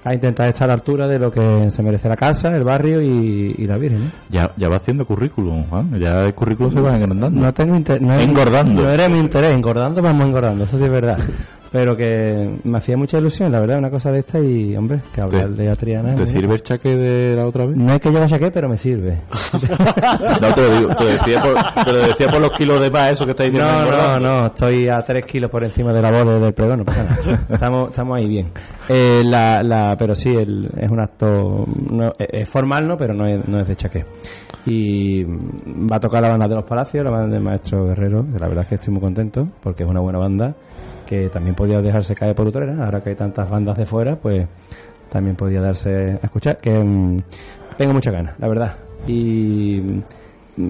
a intentar estar a la altura de lo que se merece la casa, el barrio y, y la Virgen. ¿eh? Ya, ya va haciendo currículum, Juan. Ya el currículum se va engrandando. No tengo interés. No engordando. No era mi interés, engordando vamos engordando, eso sí es verdad. Pero que me hacía mucha ilusión, la verdad, una cosa de esta y, hombre, que hablarle a Triana. ¿Te sirve el de la otra vez? No es que lo saqué, pero me sirve. No, te lo digo, te lo decía por, te lo decía por los kilos de más, eso que estáis diciendo. No, no, no, estoy a 3 kilos por encima de la bola del pregón, no pasa nada. Estamos, estamos ahí bien. Eh, la, la, pero sí, el- es un acto, no, es formal, ¿no? Pero no es, no es de chaqué. Y va a tocar la banda de los Palacios, la banda del Maestro Guerrero, que la verdad es que estoy muy contento, porque es una buena banda, que también podía dejarse caer por Utrera, ahora que hay tantas bandas de fuera, pues también podía darse a escuchar, que mm, tengo muchas ganas, la verdad. Y mm,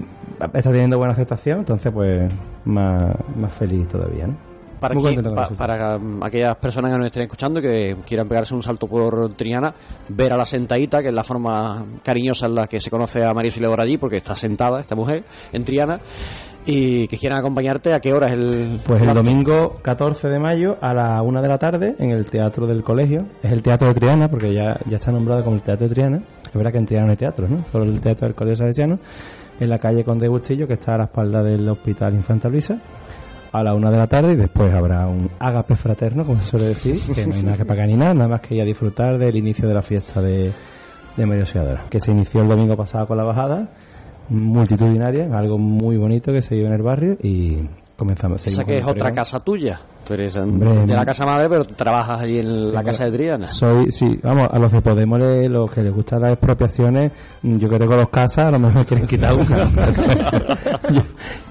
está teniendo buena aceptación, entonces pues más, más feliz todavía, ¿no? Para, aquí- pa- para aquellas personas que nos estén escuchando y que quieran pegarse un salto por Triana, ver a la sentadita, que es la forma cariñosa en la que se conoce a María Auxiliadora allí, porque está sentada esta mujer en Triana, y que quieran acompañarte, ¿a qué hora es el...? Pues el domingo 14 de mayo a la una de la tarde en el Teatro del Colegio. Es el Teatro de Triana, porque ya, ya está nombrado como el Teatro de Triana. Es verdad que en Triana no hay teatros, ¿no? Solo el Teatro del Colegio Salesiano, en la calle Conde Bustillo, que está a la espalda del Hospital Infanta Luisa, a la una de la tarde y después habrá un ágape fraterno, como se suele decir, que no hay nada que pagar ni nada, nada más que ir a disfrutar del inicio de la fiesta de, de María que se inició el domingo pasado con la bajada multitudinaria, algo muy bonito que se dio en el barrio y comenzamos. Esa seguimos que es otra casa tuya. Tú eres um, Hombre, de la casa madre, pero trabajas allí en la casa de Triana. Soy, sí, vamos, a los de Podemos, le- los que les gustan las expropiaciones, mm, yo que tengo dos casas, a lo mejor me quieren quitar una. yo,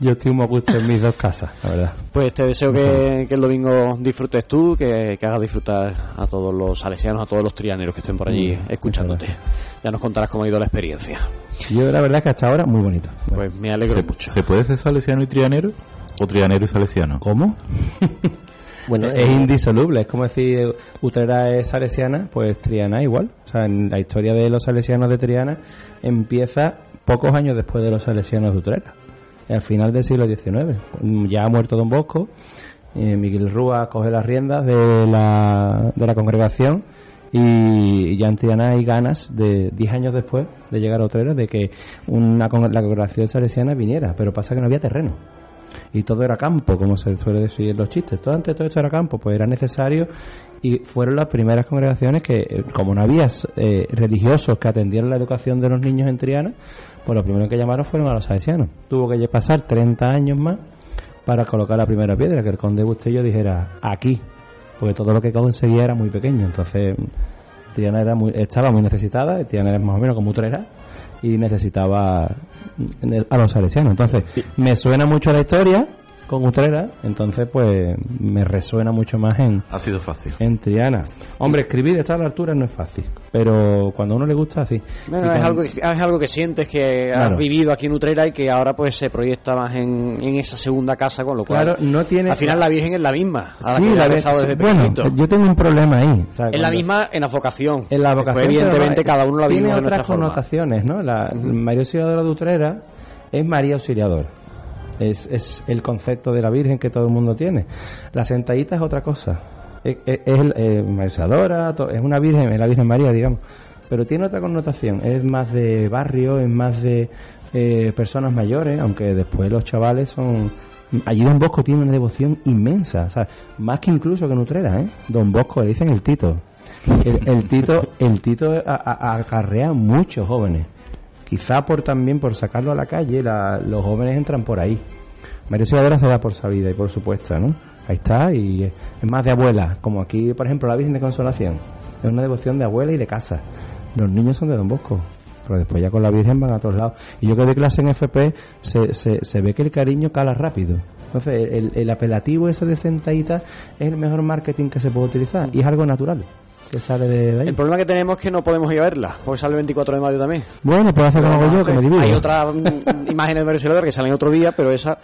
yo estoy muy a gusto en mis dos casas, la verdad. Pues te deseo que, que el domingo disfrutes tú, que, que hagas disfrutar a todos los salesianos, a todos los trianeros que estén por allí Mm, escuchándote. Ya nos contarás cómo ha ido la experiencia. Yo la verdad es que hasta ahora muy bonito. Pues me alegro ¿Se, mucho. ¿Se puede ser salesiano y trianero? ¿O trianero y salesiano? ¿Cómo? Bueno, es eh, indisoluble, es como decir Utrera es salesiana, pues Triana igual. O sea, en la historia de los salesianos de Triana empieza pocos años después de los salesianos de Utrera, al final del siglo XIX. Ya ha muerto Don Bosco, eh, Miguel Rúa coge las riendas de la, de la congregación y ya en Triana hay ganas de 10 años después de llegar a Utrera de que una, la congregación salesiana viniera, pero pasa que no había terreno y todo era campo, como se suele decir en los chistes. Todo antes todo esto era campo, pues era necesario y fueron las primeras congregaciones que, eh, como no había eh, religiosos que atendieran la educación de los niños en Triana, pues lo primero que llamaron fueron a los salesianos. Tuvo que pasar 30 años más para colocar la primera piedra, que el conde Bustillo dijera aquí, porque todo lo que conseguía era muy pequeño. Entonces, Triana era muy, estaba muy necesitada, Triana era más o menos como Utrera, y necesitaba a los salesianos. Entonces, me suena mucho la historia con Utrera, entonces pues me resuena mucho más en, Ha sido fácil. en Triana. Hombre, escribir estar a la altura no es fácil, pero cuando a uno le gusta, sí. Bueno, es cuando- algo, que- es algo que sientes que has Claro. vivido aquí en Utrera y que ahora pues se proyecta más en, en esa segunda casa, con lo cual Claro, no tiene- al final la Virgen es la misma. Sí, que la has ve- rezado desde bueno, pequeñito. yo tengo un problema ahí. o sea, es la misma en la vocación. En la Después, vocación. evidentemente, pero cada uno la tiene de otras nuestra forma. connotaciones, ¿no? La María Auxiliadora de Utrera es María Auxiliador. Es, es el concepto de la Virgen que todo el mundo tiene. La sentadita es otra cosa. Es, es, es eh, es una Virgen, es la Virgen María, digamos. Pero tiene otra connotación. Es más de barrio, es más de eh, personas mayores, aunque después los chavales son... Allí Don Bosco tiene una devoción inmensa, más que incluso que en Utrera, ¿eh? Don Bosco, le dicen el Tito. El, Tito, el Tito acarrea muchos jóvenes. Quizá por también por sacarlo a la calle, la- los jóvenes entran por ahí. María Auxiliadora se da por sabida y por supuesta, ¿no? Ahí está, y es más de abuela, como aquí, por ejemplo, la Virgen de Consolación. Es una devoción de abuela y de casa. Los niños son de Don Bosco, pero después ya con la Virgen van a todos lados. Y yo que doy clase en FP, se, se, se ve que el cariño cala rápido. Entonces, el, el apelativo ese de sentadita es el mejor marketing que se puede utilizar y es algo natural que sale de, ahí. El problema que tenemos es que no podemos ir a verla, porque sale el 24 de mayo también. Bueno, pues hacer como hago yo, que me divido. Hay otras mm, imágenes de Auxiliadora que salen otro día, pero esa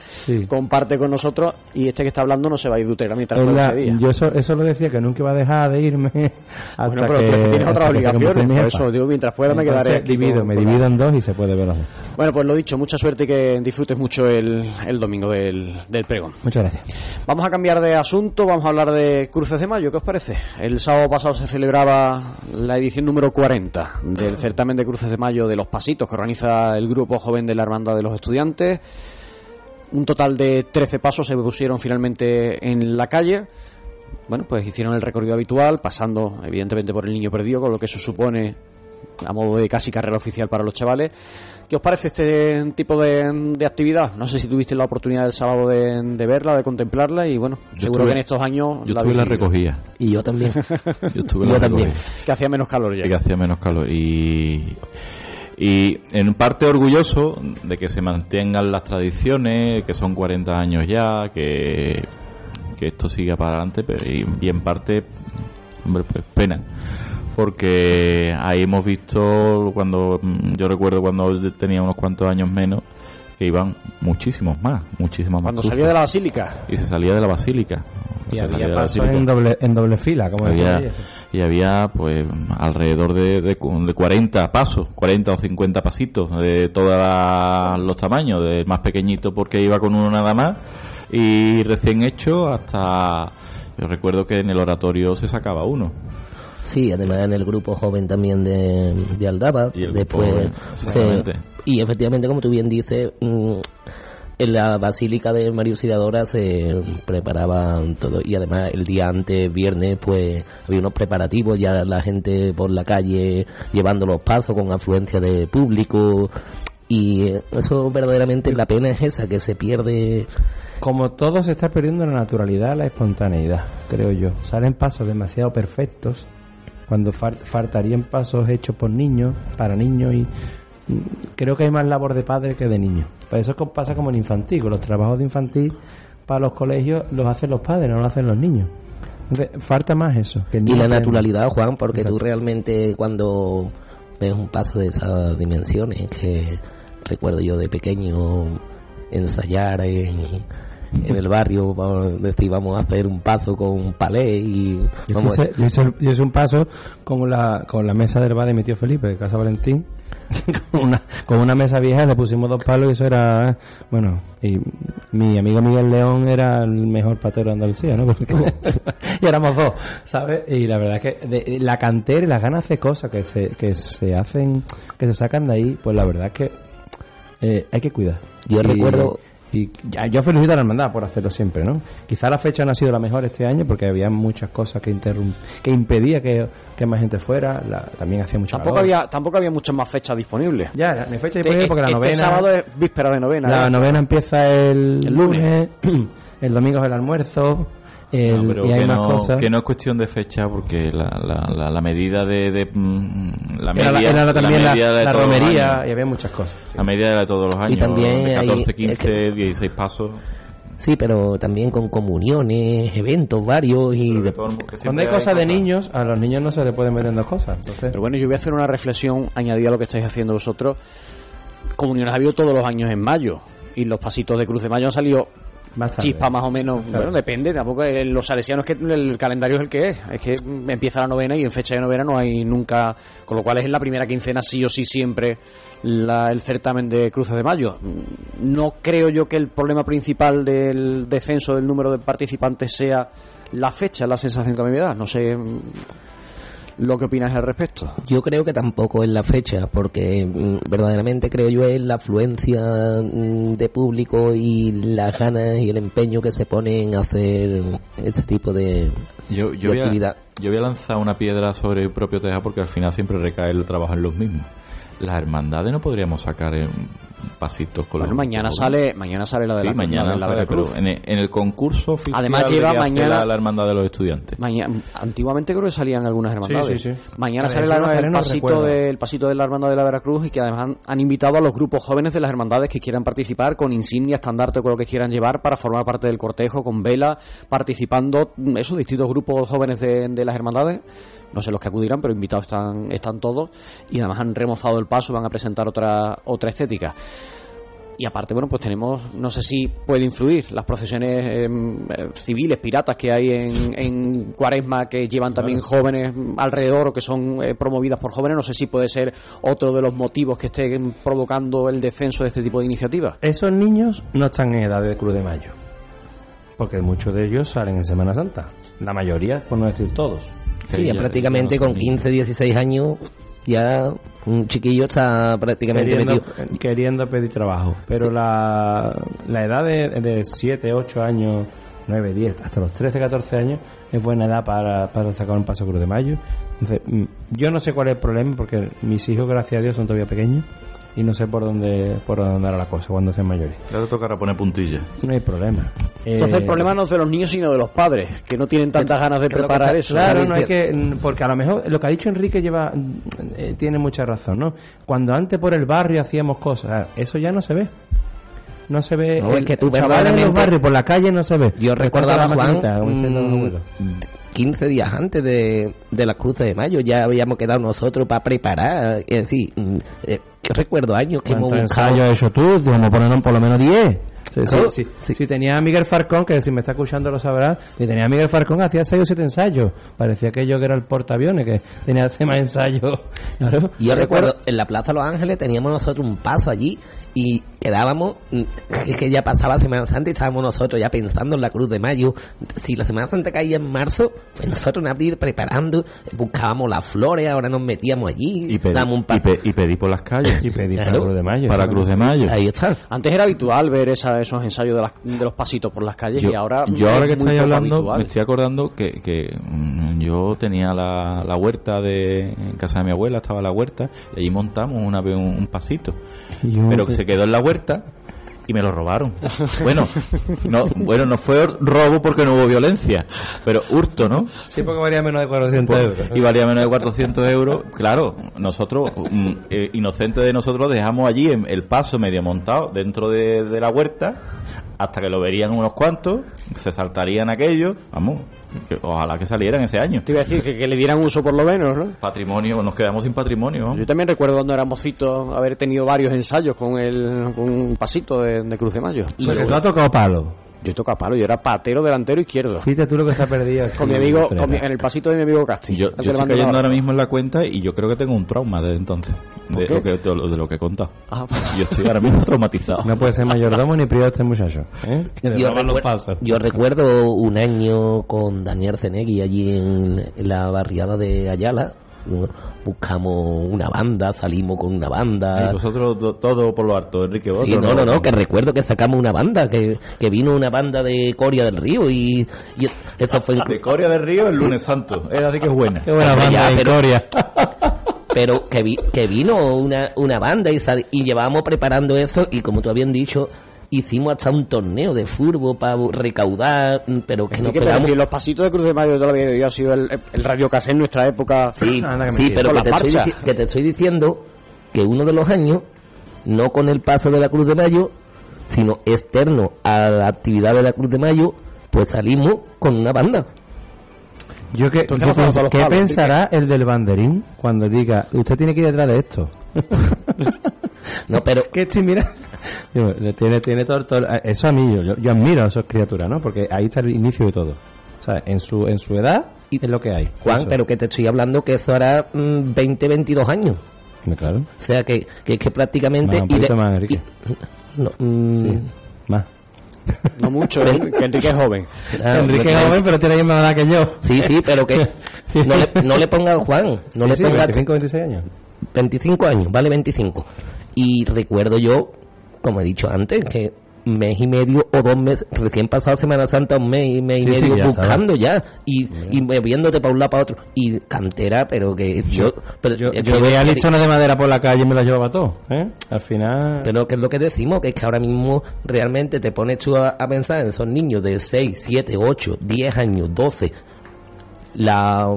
comparte con nosotros y este que está hablando no se va a ir de Utrera mientras Es no la- ese día. yo eso, eso lo decía, que nunca iba a dejar de irme hasta Bueno, pero que, tienes otras obligaciones, por eso digo, mientras pueda me quedaré divido, con- me divido en dos y se puede ver los dos. Bueno, pues lo dicho, mucha suerte y que disfrutes mucho el, el domingo del, del pregón. Muchas gracias. Vamos a cambiar de asunto, vamos a hablar de Cruces de Mayo, ¿qué os parece? El sábado pasado se celebraba la edición número 40 del certamen de Cruces de Mayo de los Pasitos que organiza el grupo joven de la Hermandad de los Estudiantes. Un total de 13 pasos se pusieron finalmente en la calle. bueno, pues hicieron el recorrido habitual, pasando evidentemente por el niño perdido, con lo que eso supone a modo de casi carrera oficial para los chavales. ¿Qué os parece este tipo de, de actividad? No sé si tuviste la oportunidad el sábado de, de verla, de contemplarla y bueno, Yo seguro estuve- que en estos años Yo estuve en la recogía. Y yo también. Yo estuve Yo la también. recogida. Que hacía menos calor ya. Y que hacía menos calor. Y, y en parte orgulloso de que se mantengan las tradiciones, que son 40 años ya, que, que esto siga para adelante, pero y, y en parte, hombre, pues pena. Porque ahí hemos visto, cuando mm, yo recuerdo cuando tenía unos cuantos años menos, que iban muchísimos más, muchísimas más. Cuando cruces. salía de la basílica. Y se salía de la basílica. Y había pasos basílica. en doble, en doble fila, como Había- y había pues alrededor de, de, cu- de 40 pasos, 40 o 50 pasitos de todos los tamaños, del más pequeñito porque iba con uno nada más y recién hecho hasta yo recuerdo que en el oratorio se sacaba uno. Sí, además en el grupo joven también de, de Aldaba. Y el grupo después joven, se- exactamente. y efectivamente, como tú bien dices, mm, en la Basílica de María Auxiliadora se preparaba todo. Y además el día antes, viernes, pues había unos preparativos, ya la gente por la calle llevando los pasos con afluencia de público. Y eso verdaderamente la pena es esa, que se pierde Como todo se está perdiendo la naturalidad, la espontaneidad, creo yo. Salen pasos demasiado perfectos cuando fal- faltarían pasos hechos por niños, para niños y creo que hay más labor de padre que de niños. Por eso es como- pasa como en infantil, con los trabajos de infantil para los colegios los hacen los padres, no los hacen los niños. Entonces, falta más eso. que Y niño la naturalidad, Juan, porque tú Exacto. realmente cuando ves un paso de esas dimensiones, que recuerdo yo de pequeño ensayar en, en el barrio, vamos, decir, vamos a hacer un paso con un palé y Yo vamos hice, yo hice- yo hice un paso con la, con la mesa del bar de mi tío Felipe, de Casa Valentín. con, una, con una mesa vieja le pusimos dos palos y eso era. Bueno, y mi amigo Miguel León era el mejor patero de Andalucía, ¿no? Porque, y éramos dos, ¿sabes? Y la verdad es que de- la cantera y las ganas de cosas que se, que se hacen, que se sacan de ahí, pues la verdad es que eh, hay que cuidar. Yo recuerdo- Y ya- yo felicito a la hermandad por hacerlo siempre, ¿no? Quizá la fecha no ha sido la mejor este año porque había muchas cosas que que impedía que, que más gente fuera. La- también hacía mucho Tampoco calor. había, tampoco había muchas más fechas disponibles. Ya, la- mi fecha Este- disponible porque la este novena. sábado es víspera de novena. La ¿eh? novena empieza el, El lunes, el domingo es el almuerzo, el- No, pero y hay que, más no, cosas. que no es cuestión de fecha porque la, la, la, la medida de, de, mm, la Era la- media, era también la- media de la romería y había muchas cosas. La media de todos los años. también de hay- 14, es 15, que- 16 pasos. Sí, pero también con comuniones, eventos varios y de- Cuando hay cosas de niños, a los niños no se les pueden meter dos cosas. Entonces, Pero bueno, yo voy a hacer una reflexión añadida a lo que estáis haciendo vosotros. Comuniones ha habido todos los años en mayo. Y los pasitos de Cruz de Mayo han salido tarde. chispa más o menos. Claro. Bueno, depende. Tampoco los salesianos que el calendario es el que es. Es que empieza la novena y en fecha de novena no hay nunca. Con lo cual es en la primera quincena sí o sí siempre la- el certamen de Cruces de Mayo. No creo yo que el problema principal del descenso del número de participantes sea la fecha, la sensación que a mí me da. No sé lo que opinas al respecto. Yo creo que tampoco es la fecha, porque mm, verdaderamente creo yo es la afluencia mm, de público y las ganas y el empeño que se pone en hacer este tipo de, Yo, yo, de voy a, actividad. yo voy a lanzar una piedra sobre el propio Teja porque al final siempre recae el trabajo en los mismos. Las hermandades no podríamos sacar en pasitos con Bueno, los mañana sale, mañana sale la de Sí, la, mañana la de la sale, Veracruz. pero en el, en el concurso oficial Además lleva mañana- la, hermandad de los estudiantes. Mañana, antiguamente creo que salían algunas hermandades. Sí, sí, sí. Mañana de sale la- el, pasito recuerdo. del pasito de la hermandad de la Veracruz y que además han, han invitado a los grupos jóvenes de las hermandades que quieran participar con insignia, estandarte o con lo que quieran llevar para formar parte del cortejo con vela, participando mm, esos distintos grupos jóvenes de, de las hermandades. No sé los que acudirán, pero invitados están, están todos y además han remozado el paso, van a presentar otra otra estética. Y aparte, bueno, pues tenemos, no sé si puede influir las procesiones em, eh, civiles, piratas que hay en, en Cuaresma, que llevan también jóvenes alrededor o que son eh, promovidas por jóvenes. No sé si puede ser otro de los motivos que estén provocando el descenso de este tipo de iniciativas. Esos niños no están en edad de Cruz de Mayo. Porque muchos de ellos salen en Semana Santa. La mayoría, por no decir todos. Sí, ya prácticamente con 15, 16 años ya un chiquillo está prácticamente queriendo, metido. queriendo pedir trabajo. Pero Sí. la, la edad de, de 7, 8 años, 9, 10, hasta los 13, 14 años es buena edad para, para sacar un paso Cruz de Mayo. Entonces, mm, yo no sé cuál es el problema porque mis hijos, gracias a Dios, son todavía pequeños y no sé por dónde por dónde andará la cosa cuando sean mayores. Ya te tocará poner puntilla. No hay problema. Entonces Eh, el problema no es de los niños sino de los padres, que no tienen tantas ganas de es preparar está- eso. Claro, no hay que, mm, porque a lo mejor lo que ha dicho Enrique lleva mm, eh, tiene mucha razón, ¿no? Cuando antes por el barrio hacíamos cosas, eso ya no se ve. No se ve. No, es el- que tú en los barrios por la calle no se ve. Yo Juan, maquinita, como dicen los mm, abuelos. 15 días antes de, de las cruces de mayo ya habíamos quedado nosotros para preparar. Es decir, mm, eh, yo recuerdo años que hemos ¿Cuántos buscado... ensayos has hecho tú? Digamos, poner por lo menos 10. Sí, sí, Claro. sí. Si tenía a Miguel Farcón, que si me está escuchando lo sabrá, si tenía a Miguel Farcón hacía 6 o 7 ensayos. Parecía que yo que era el portaaviones, que tenía seis más ensayos. Y yo recuerdo, en la Plaza Los Ángeles teníamos nosotros un paso allí y quedábamos, mm, es que ya pasaba Semana Santa y estábamos nosotros ya pensando en la Cruz de Mayo. Si la Semana Santa caía en marzo, pues nosotros en abril preparando, buscábamos las flores, ahora nos metíamos allí, Y pedí, damos un y, paso. pe- y pedí por las calles. Y pedí para la Cruz de Mayo. Para Cruz de Mayo. Ahí está. Antes era habitual ver esa- esos ensayos de, las- de los pasitos por las calles Yo, y ahora yo ahora es que estáis hablando, habitual. me estoy acordando que, que mm, yo tenía la, la huerta de en casa de mi abuela, estaba la huerta, y allí montamos una vez un, un pasito. Pero que se quedó en la huerta y me lo robaron. Bueno, no, bueno, no fue robo porque no hubo violencia, pero hurto, ¿no? Sí, porque valía menos de 400 Pues, euros. Y valía menos de 400 euros. Claro, nosotros, mm, eh, inocentes de nosotros, dejamos allí en- el paso medio montado dentro de, de la huerta hasta que lo verían unos cuantos, se saltarían aquellos. Vamos, que ojalá que salieran ese año. Te iba a decir que, que le dieran uso por lo menos, ¿no? Patrimonio, nos quedamos sin patrimonio. Yo también recuerdo cuando era mocito haber tenido varios ensayos con el con un pasito de, de Cruz de Mayo. Pero tú has tocado palo. Yo toca palo, yo era patero delantero izquierdo. Fíjate tú lo que se ha perdido. Con mi amigo, con mi- en el pasito de mi amigo Casti. Yo, yo estoy cayendo ahora mismo en la cuenta y yo creo que tengo un trauma desde entonces. ¿Por De lo, que, de lo- de lo que he contado. Ah. Yo estoy ahora mismo traumatizado. No puede ser mayordomo ni prior este muchacho. ¿eh? Yo, recuerdo un año con Daniel Cenegui allí en, en la barriada de Ayala. Buscamos una banda, salimos con una banda. Y vosotros do- todo por lo harto, Enrique. Sí, no, no, no, que recuerdo que sacamos una banda, que, que vino una banda de Coria del Río y, y eso fue... De Coria del Río el lunes santo. Es así que es buena. Qué buena banda de Coria. pero que, vi- que vino una, una banda y, sal- y llevábamos preparando eso y como tú habían dicho, hicimos hasta un torneo de fútbol para recaudar, pero que Es nos que, pero pegamos... si los pasitos de Cruz de Mayo de toda la vida ha sido el, el radio casé en nuestra época. Sí, que me sí pero que la te, estoy, que te estoy diciendo que uno de los años, no con el paso de la Cruz de Mayo, sino externo a la actividad de la Cruz de Mayo, pues salimos con una banda. Yo que, Entonces ¿qué palos, pensará el del banderín cuando diga, usted tiene que ir detrás de esto? No, pero que estoy mirando. Tiene, tiene todo, todo- eso a mí, yo, yo, admiro a esas criaturas, ¿no? Porque ahí está el inicio de todo. O sea, en su, en su edad es lo que hay. Juan, Eso. pero que te estoy hablando que eso hará mm, 20, 22 años. Claro. O sea, que, que, que prácticamente... Más, un y de- más, Enrique. y- no, mm, Sí, más. No mucho, ¿eh? que Enrique es joven. claro, Enrique es joven, pero tiene la misma edad que yo. Sí, sí, pero que no le, no le ponga Juan, no Sí, le sí, ponga 25, 26 años. 25 años, vale 25. Y recuerdo yo, como he dicho antes, que mes y medio o dos meses, recién pasado Semana Santa, un mes y mes y Sí, sí, medio ya está. buscando ya, y, y moviéndote para un lado para otro, y cantera, pero que yo... pero, Yo, yo veía listones de madera por la calle y me las llevaba todo. ¿eh? Al final. Pero que es lo que decimos, que es que ahora mismo realmente te pones tú a, a pensar en esos niños de 6, 7, 8, 10 años, 12, la,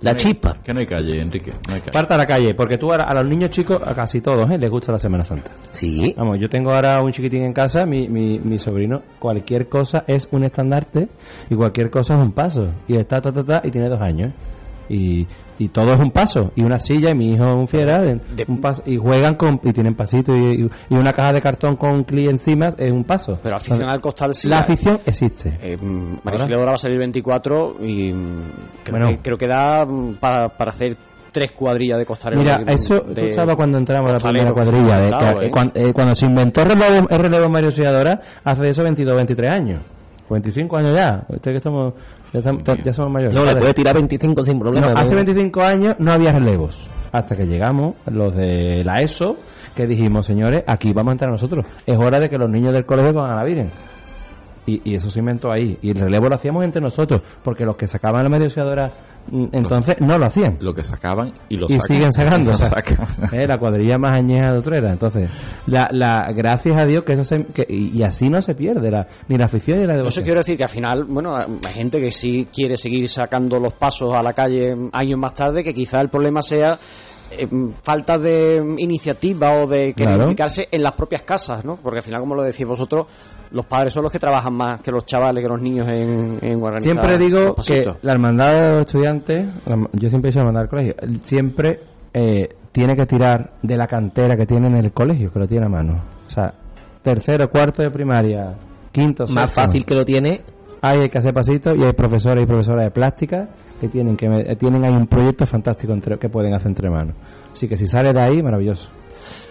la chispa. Que no hay calle, Enrique. No hay calle. Parta a la calle, porque tú ahora a los niños chicos, a casi todos, ¿eh? les gusta la Semana Santa. Sí. Vamos, yo tengo ahora un chiquitín en casa, mi, mi, mi sobrino, cualquier cosa es un estandarte y cualquier cosa es un paso. Y está, ta, ta, ta, y tiene dos años. Y, y todo es un paso. Y una silla, y mi hijo es un fiera, un paso, y juegan con, y tienen pasito, y, y- una caja de cartón con cli encima es un paso. Pero afición al costal sí. La afición existe. Eh, Marisol ahora va a salir 24 y mm, creo, Bueno. que, creo que da mm, para, para hacer tres cuadrillas de costaleros. Mira, de- eso de- tú sabes cuando entramos a la primera cuadrilla. de claro, ¿eh? eh, cuando, se inventó el relevo, el relevo Mario Auxiliadora, hace eso 22, 23 años. 25 años ya. Este que estamos, ya, estamos- ya somos mayores. No, le puede tirar 25 sin problema. Hace 25 años no había relevos. Hasta que llegamos los de la ESO, que dijimos, señores, aquí vamos a entrar nosotros. Es hora de que los niños del colegio van a la Virgen. Y, y eso se inventó ahí. Y el relevo lo hacíamos entre nosotros, porque los que sacaban la mediociadora entonces no lo hacían. Lo que sacaban y lo y sacan. siguen sacando. Lo o sea, sacan. eh, la cuadrilla más añeja de Utrera. Entonces, la, la, gracias a Dios que eso se, que, y, y así no se pierde la, ni la afición ni la Eso devoción. quiero decir que al final, bueno, hay gente que sí quiere seguir sacando los pasos a la calle años más tarde, que quizá el problema sea eh, falta de iniciativa o de querer Claro. implicarse en las propias casas, ¿no? Porque al final, como lo decís vosotros, los padres son los que trabajan más que los chavales, que los niños en, en organizar Siempre digo que la hermandad de los estudiantes, la- yo siempre he dicho hermandad del colegio, siempre eh, tiene que tirar de la cantera que tiene en el colegio, que lo tiene a mano. O sea, tercero, cuarto de primaria, quinto, Más sexto. fácil que lo tiene. Hay que hacer pasitos y hay profesores y profesoras de plástica que tienen que me- tienen ahí un proyecto fantástico entre- que pueden hacer entre manos. Así que si sale de ahí, maravilloso.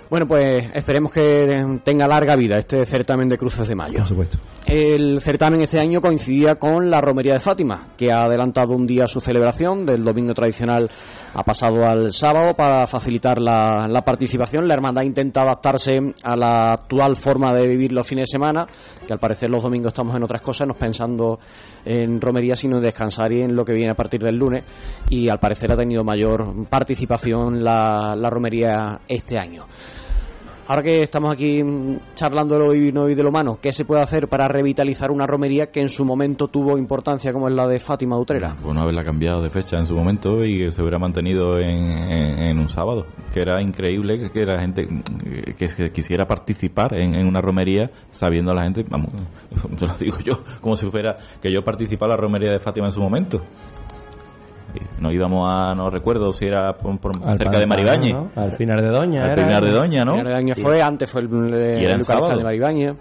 Bueno, pues esperemos que tenga larga vida este certamen de cruces de mayo. Por supuesto. El certamen este año coincidía con la Romería de Fátima, que ha adelantado un día su celebración, del domingo tradicional ha pasado al sábado para facilitar la, la participación. La hermandad intenta adaptarse a la actual forma de vivir los fines de semana, que al parecer los domingos estamos en otras cosas, no pensando en romería, sino en descansar y en lo que viene a partir del lunes. Y al parecer ha tenido mayor participación la, la romería este año. Ahora que estamos aquí mm, charlando de lo divino y de lo humano, ¿qué se puede hacer para revitalizar una romería que en su momento tuvo importancia como es la de Fátima Utrera? Bueno, haberla cambiado de fecha en su momento y que se hubiera mantenido en, un sábado, que era increíble que, que la gente eh, que se quisiera participar en, en una romería sabiendo a la gente, vamos, te lo digo yo, como si fuera que yo participara en la romería de Fátima en su momento. Nos íbamos a, no recuerdo si era por, por Al cerca de pantano, Maribañe. ¿no? Al Pinar de Doña. Al era, Pinar de Doña, ¿no? El primer año Sí. fue, antes fue el, el, sábado. de Maribaña.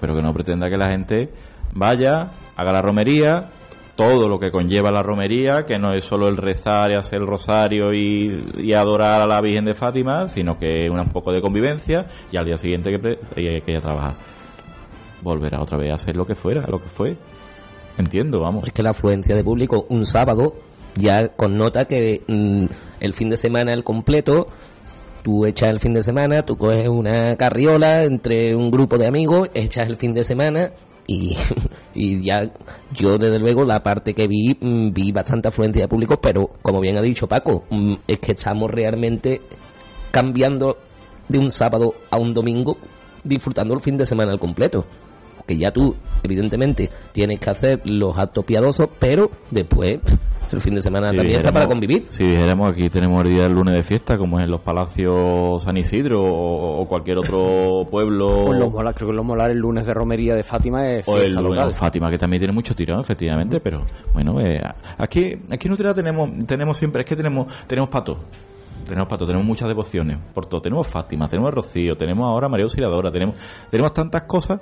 pero que no pretenda que la gente vaya, haga la romería, todo lo que conlleva la romería, que no es solo el rezar y hacer el rosario y, y adorar a la Virgen de Fátima, sino que una- un poco de convivencia y al día siguiente que, pre- hay que ir a trabajar. Volverá otra vez a hacer lo que fuera, lo que fue. Entiendo, vamos. Es que la afluencia de público un sábado ya connota que mm, el fin de semana el completo, tú echas el fin de semana, tú coges una carriola entre un grupo de amigos, echas el fin de semana y, y ya yo desde luego la parte que vi, mm, vi bastante afluencia de público, pero como bien ha dicho Paco, mm, es que estamos realmente cambiando de un sábado a un domingo disfrutando el fin de semana al completo. Que ya tú, evidentemente, tienes que hacer los actos piadosos, pero después el fin de semana Si también está para convivir. Si dijéramos aquí tenemos el día del lunes de fiesta, como es en los palacios San Isidro o, o cualquier otro pueblo. Pues los molar, creo que los molar el lunes de romería de Fátima es O el fiesta lunes local. de Fátima, que también tiene mucho tirón, efectivamente, pero bueno, eh, aquí, aquí en Utrera tenemos, tenemos siempre, es que tenemos, tenemos pato. Tenemos pato, tenemos muchas devociones por todo. Tenemos Fátima, tenemos Rocío, tenemos ahora María Auxiliadora, tenemos, tenemos tantas cosas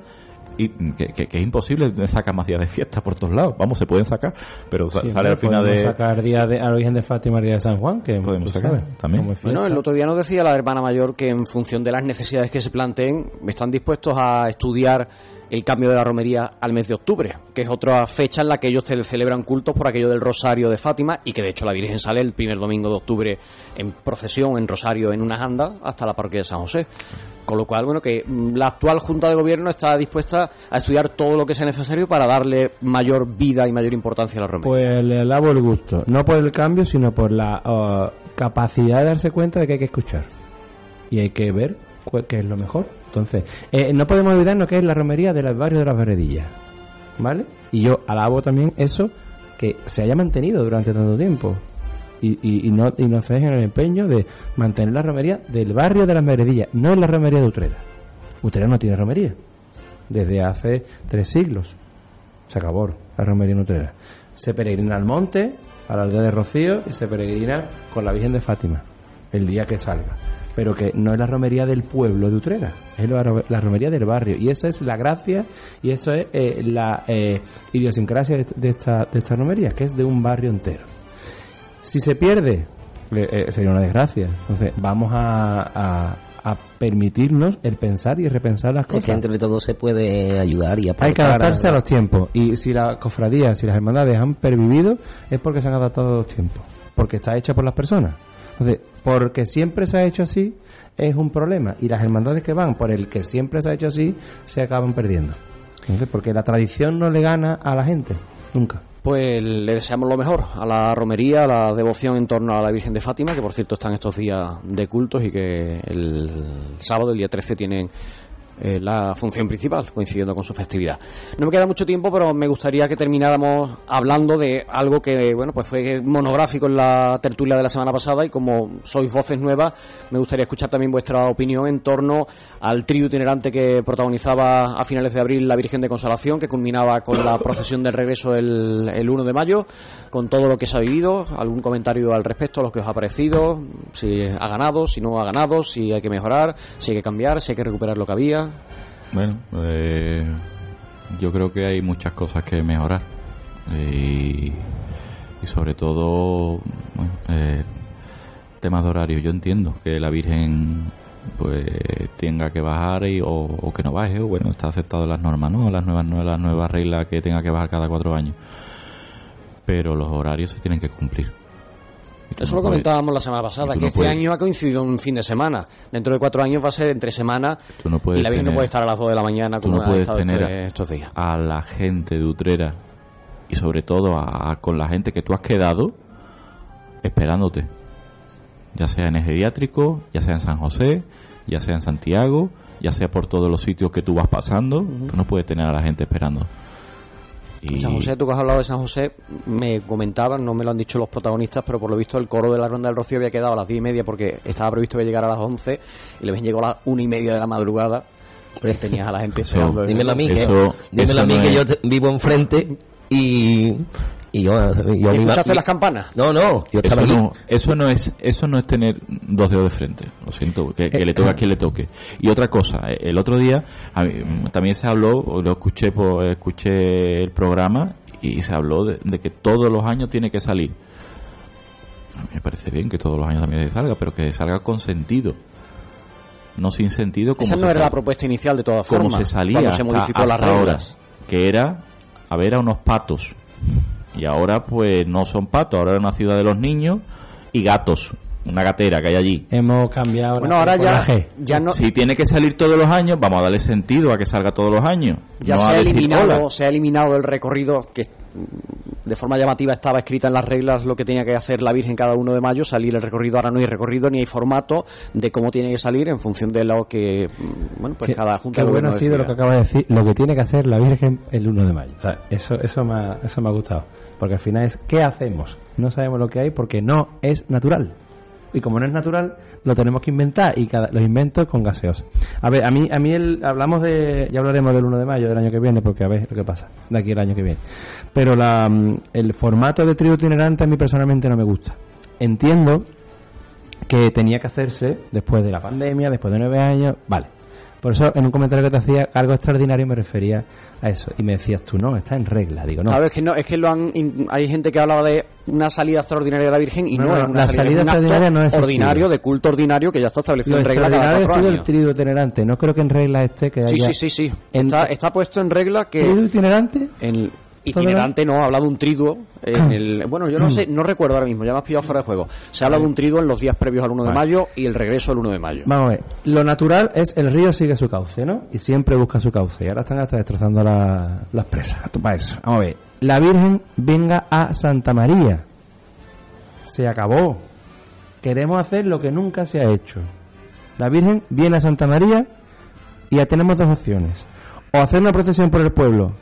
y que, que- que es imposible sacar más días de fiesta por todos lados. Vamos, se pueden sacar, pero Sí, sale al final de... sacar día de, a la Virgen de Fátima y día de San Juan, que Podemos tú sacar, sabes, también. Bueno, el otro día nos decía la hermana mayor que en función de las necesidades que se planteen, están dispuestos a estudiar el cambio de la romería al mes de octubre, que es otra fecha en la que ellos te- celebran cultos por aquello del Rosario de Fátima y que de hecho la Virgen sale el primer domingo de octubre en procesión, en Rosario, en unas andas, hasta la parroquia de San José. Con lo cual, bueno, que mm, la actual Junta de Gobierno está dispuesta a estudiar todo lo que sea necesario para darle mayor vida y mayor importancia a la romería. Pues le alabo el gusto, no por el cambio, sino por la uh, capacidad de darse cuenta de que hay que escuchar y hay que ver qué es lo mejor. Entonces, eh, no podemos olvidarnos que es la romería del barrio de las Veredillas, ¿vale? Y yo alabo también eso que se haya mantenido durante tanto tiempo y, y, no y no se dejen el empeño de mantener la romería del barrio de las Veredillas, no en la romería de Utrera. Utrera no tiene romería desde hace tres siglos. Se acabó la romería en Utrera. Se peregrina al monte, a la aldea de Rocío, y se peregrina con la Virgen de Fátima, el día que salga. Pero que no es la romería del pueblo de Utrera, es la, ro- la romería del barrio. Y esa es la gracia y eso es eh, la eh, idiosincrasia de esta, de esta romería, que es de un barrio entero. Si se pierde, eh, sería una desgracia. Entonces, vamos a, a- a permitirnos el pensar y repensar las Es cosas. que entre todos se puede ayudar y aportar. Hay que adaptarse a los tiempos. Y si las cofradías, si las hermandades han pervivido, es porque se han adaptado a los tiempos. Porque está hecha por las personas. Entonces, porque siempre se ha hecho así, es un problema. Y las hermandades que van por el que siempre se ha hecho así, se acaban perdiendo. Entonces, porque la tradición no le gana a la gente, nunca. Pues le deseamos lo mejor a la romería, a la devoción en torno a la Virgen de Fátima, que por cierto están estos días de cultos y que el sábado, el día 13, tienen eh, la función principal, coincidiendo con su festividad. No me queda mucho tiempo, pero me gustaría que termináramos hablando de algo que, bueno, pues fue monográfico en la tertulia de la semana pasada y como sois voces nuevas, me gustaría escuchar también vuestra opinión en torno al trío itinerante que protagonizaba a finales de abril la Virgen de Consolación, que culminaba con la procesión del regreso el, el 1 de mayo, con todo lo que se ha vivido, algún comentario al respecto, lo que os ha parecido, si ha ganado, si no ha ganado, si hay que mejorar, si hay que cambiar, si hay que recuperar lo que había. Bueno, eh, yo creo que hay muchas cosas que mejorar y, y sobre todo bueno, eh, temas de horario. Yo entiendo que la Virgen pues tenga que bajar y, o, o que no baje, o bueno, está aceptado las normas, ¿no? Las nuevas, las nuevas reglas que tenga que bajar cada cuatro años. Pero los horarios se tienen que cumplir. Eso no lo comentábamos la semana pasada, que no este puedes- año ha coincidido un fin de semana. Dentro de cuatro años va a ser entre semana no puedes y la Virgen no puede estar a las dos de la mañana como no ha estado tener este- estos días. a la gente de Utrera y sobre todo a, a- con la gente que tú has quedado esperándote ya sea en el geriátrico ya sea en San José ya sea en Santiago ya sea por todos los sitios que tú vas pasando tú no puedes tener a la gente esperando y San José, tú que has hablado de San José, me comentaban, no me lo han dicho los protagonistas, pero por lo visto el coro de la Ronda del Rocío había quedado a las diez y media porque estaba previsto que llegara a las once y le habían llegado a las una y media de la madrugada. Pues tenías a la gente esperando. Dímelo a mí, que, Eso- dímelo a mí no que es- yo vivo enfrente y, y yo, yo ¿Y ¿Escuchaste las campanas? No, no, yo eso no, eso no es eso no es tener dos dedos de frente lo siento que, que Eh, le toque a quien le toque y otra cosa eh, el otro día a mí, mm, también se habló lo escuché por, escuché el programa y se habló de, de que todos los años tiene que salir a mí me parece bien que todos los años también salga pero que salga con sentido no sin sentido como Esa no se era la propuesta inicial de todas como formas. se salía cuando se hasta- modificó las hasta ahora, reglas. que era a ver a unos patos y ahora pues no son patos. Ahora es una ciudad de los niños y gatos. Una gatera que hay allí. Hemos cambiado Bueno, ahora ya, ya no, si tiene que salir todos los años vamos a darle sentido a que salga todos los años. Ya no se ha eliminado, se ha eliminado el recorrido que de forma llamativa estaba escrita en las reglas lo que tenía que hacer la Virgen cada uno de mayo, salir el recorrido, ahora no hay recorrido ni hay formato de cómo tiene que salir en función de lo que mm, bueno pues cada junta qué de bueno ha sido lo que acaba de decir, lo que tiene que hacer la Virgen el 1 de mayo. O sea, eso, eso, me ha, eso me ha gustado. Porque al final es, ¿qué hacemos? No sabemos lo que hay porque no es natural. Y como no es natural, lo tenemos que inventar y cada, los inventos con gaseos. A ver, a mí, a mí el, hablamos de, ya hablaremos del 1 de mayo del año que viene, porque a ver lo que pasa de aquí el año que viene. Pero la, mm, el formato de trío itinerante a mí personalmente no me gusta. Entiendo que tenía que hacerse después de la pandemia, después de nueve años, vale. Por eso en un comentario que te hacía algo extraordinario me refería a eso y me decías tú no, está en regla, digo no. Claro, es que no, es que lo han, hay gente que hablaba de una salida extraordinaria de la Virgen y No, no, no, es una la salida, salida es un acto extraordinaria no es ordinario, de culto ordinario que ya está establecido Lo en regla cada extraordinario ha cuatro sido el itinerante, no creo que en regla esté que Sí, haya sí, sí, sí. En- Está, está puesto en regla que ¿Trío itinerante? en itinerante no, habla de un triduo en el, bueno, yo no sé, no recuerdo ahora mismo, ya me has pillado fuera de juego. Se habla de un triduo en los días previos al 1 de mayo y el regreso al 1 de mayo. Vamos a ver, lo natural es el río sigue su cauce, ¿no? Y siempre busca su cauce. Y ahora están hasta destrozando la- las presas. Para eso. Vamos a ver. La Virgen venga a Santa María. Se acabó. Queremos hacer lo que nunca se ha hecho. La Virgen viene a Santa María y ya tenemos dos opciones. O hacer una procesión por el pueblo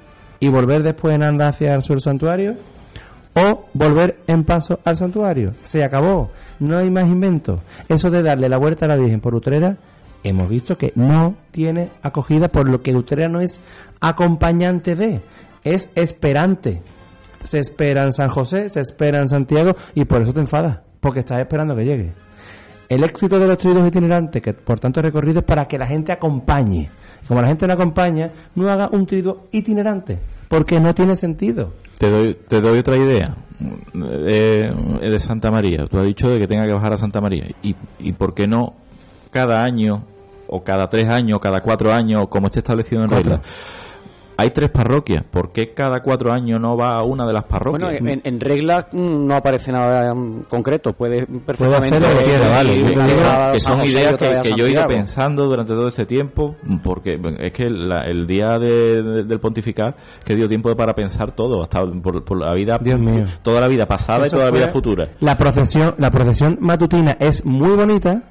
y volver después en anda hacia el sur santuario, o volver en paso al santuario. Se acabó. No hay más inventos. Eso de darle la vuelta a la Virgen por Utrera, hemos visto que no tiene acogida, por lo que Utrera no es acompañante de, es esperante. Se espera en San José, se espera en Santiago y por eso te enfadas, porque estás esperando que llegue. El éxito de los tridos itinerantes, que por tanto recorrido, es para que la gente acompañe. Como la gente no acompaña, no haga un trido itinerante, porque no tiene sentido. Te doy, te doy otra idea. Eh, de Santa María. Tú has dicho de que tenga que bajar a Santa María. ¿Y, y por qué no cada año, o cada tres años, o cada cuatro años, como esté establecido en regla, hay tres parroquias. ¿Por qué cada cuatro años no va a una de las parroquias? Bueno, en, en reglas mm, no aparece nada mm, concreto. Puede perfectamente. hacer lo que quiera, vale. ir Que- a que San son ideas que, yo he ido pensando durante todo este tiempo, porque es que la- el día de- de- del pontificar que dio tiempo para pensar todo, hasta por, por la vida, mío. toda la vida pasada Eso y toda la vida futura. La procesión, la procesión matutina es muy bonita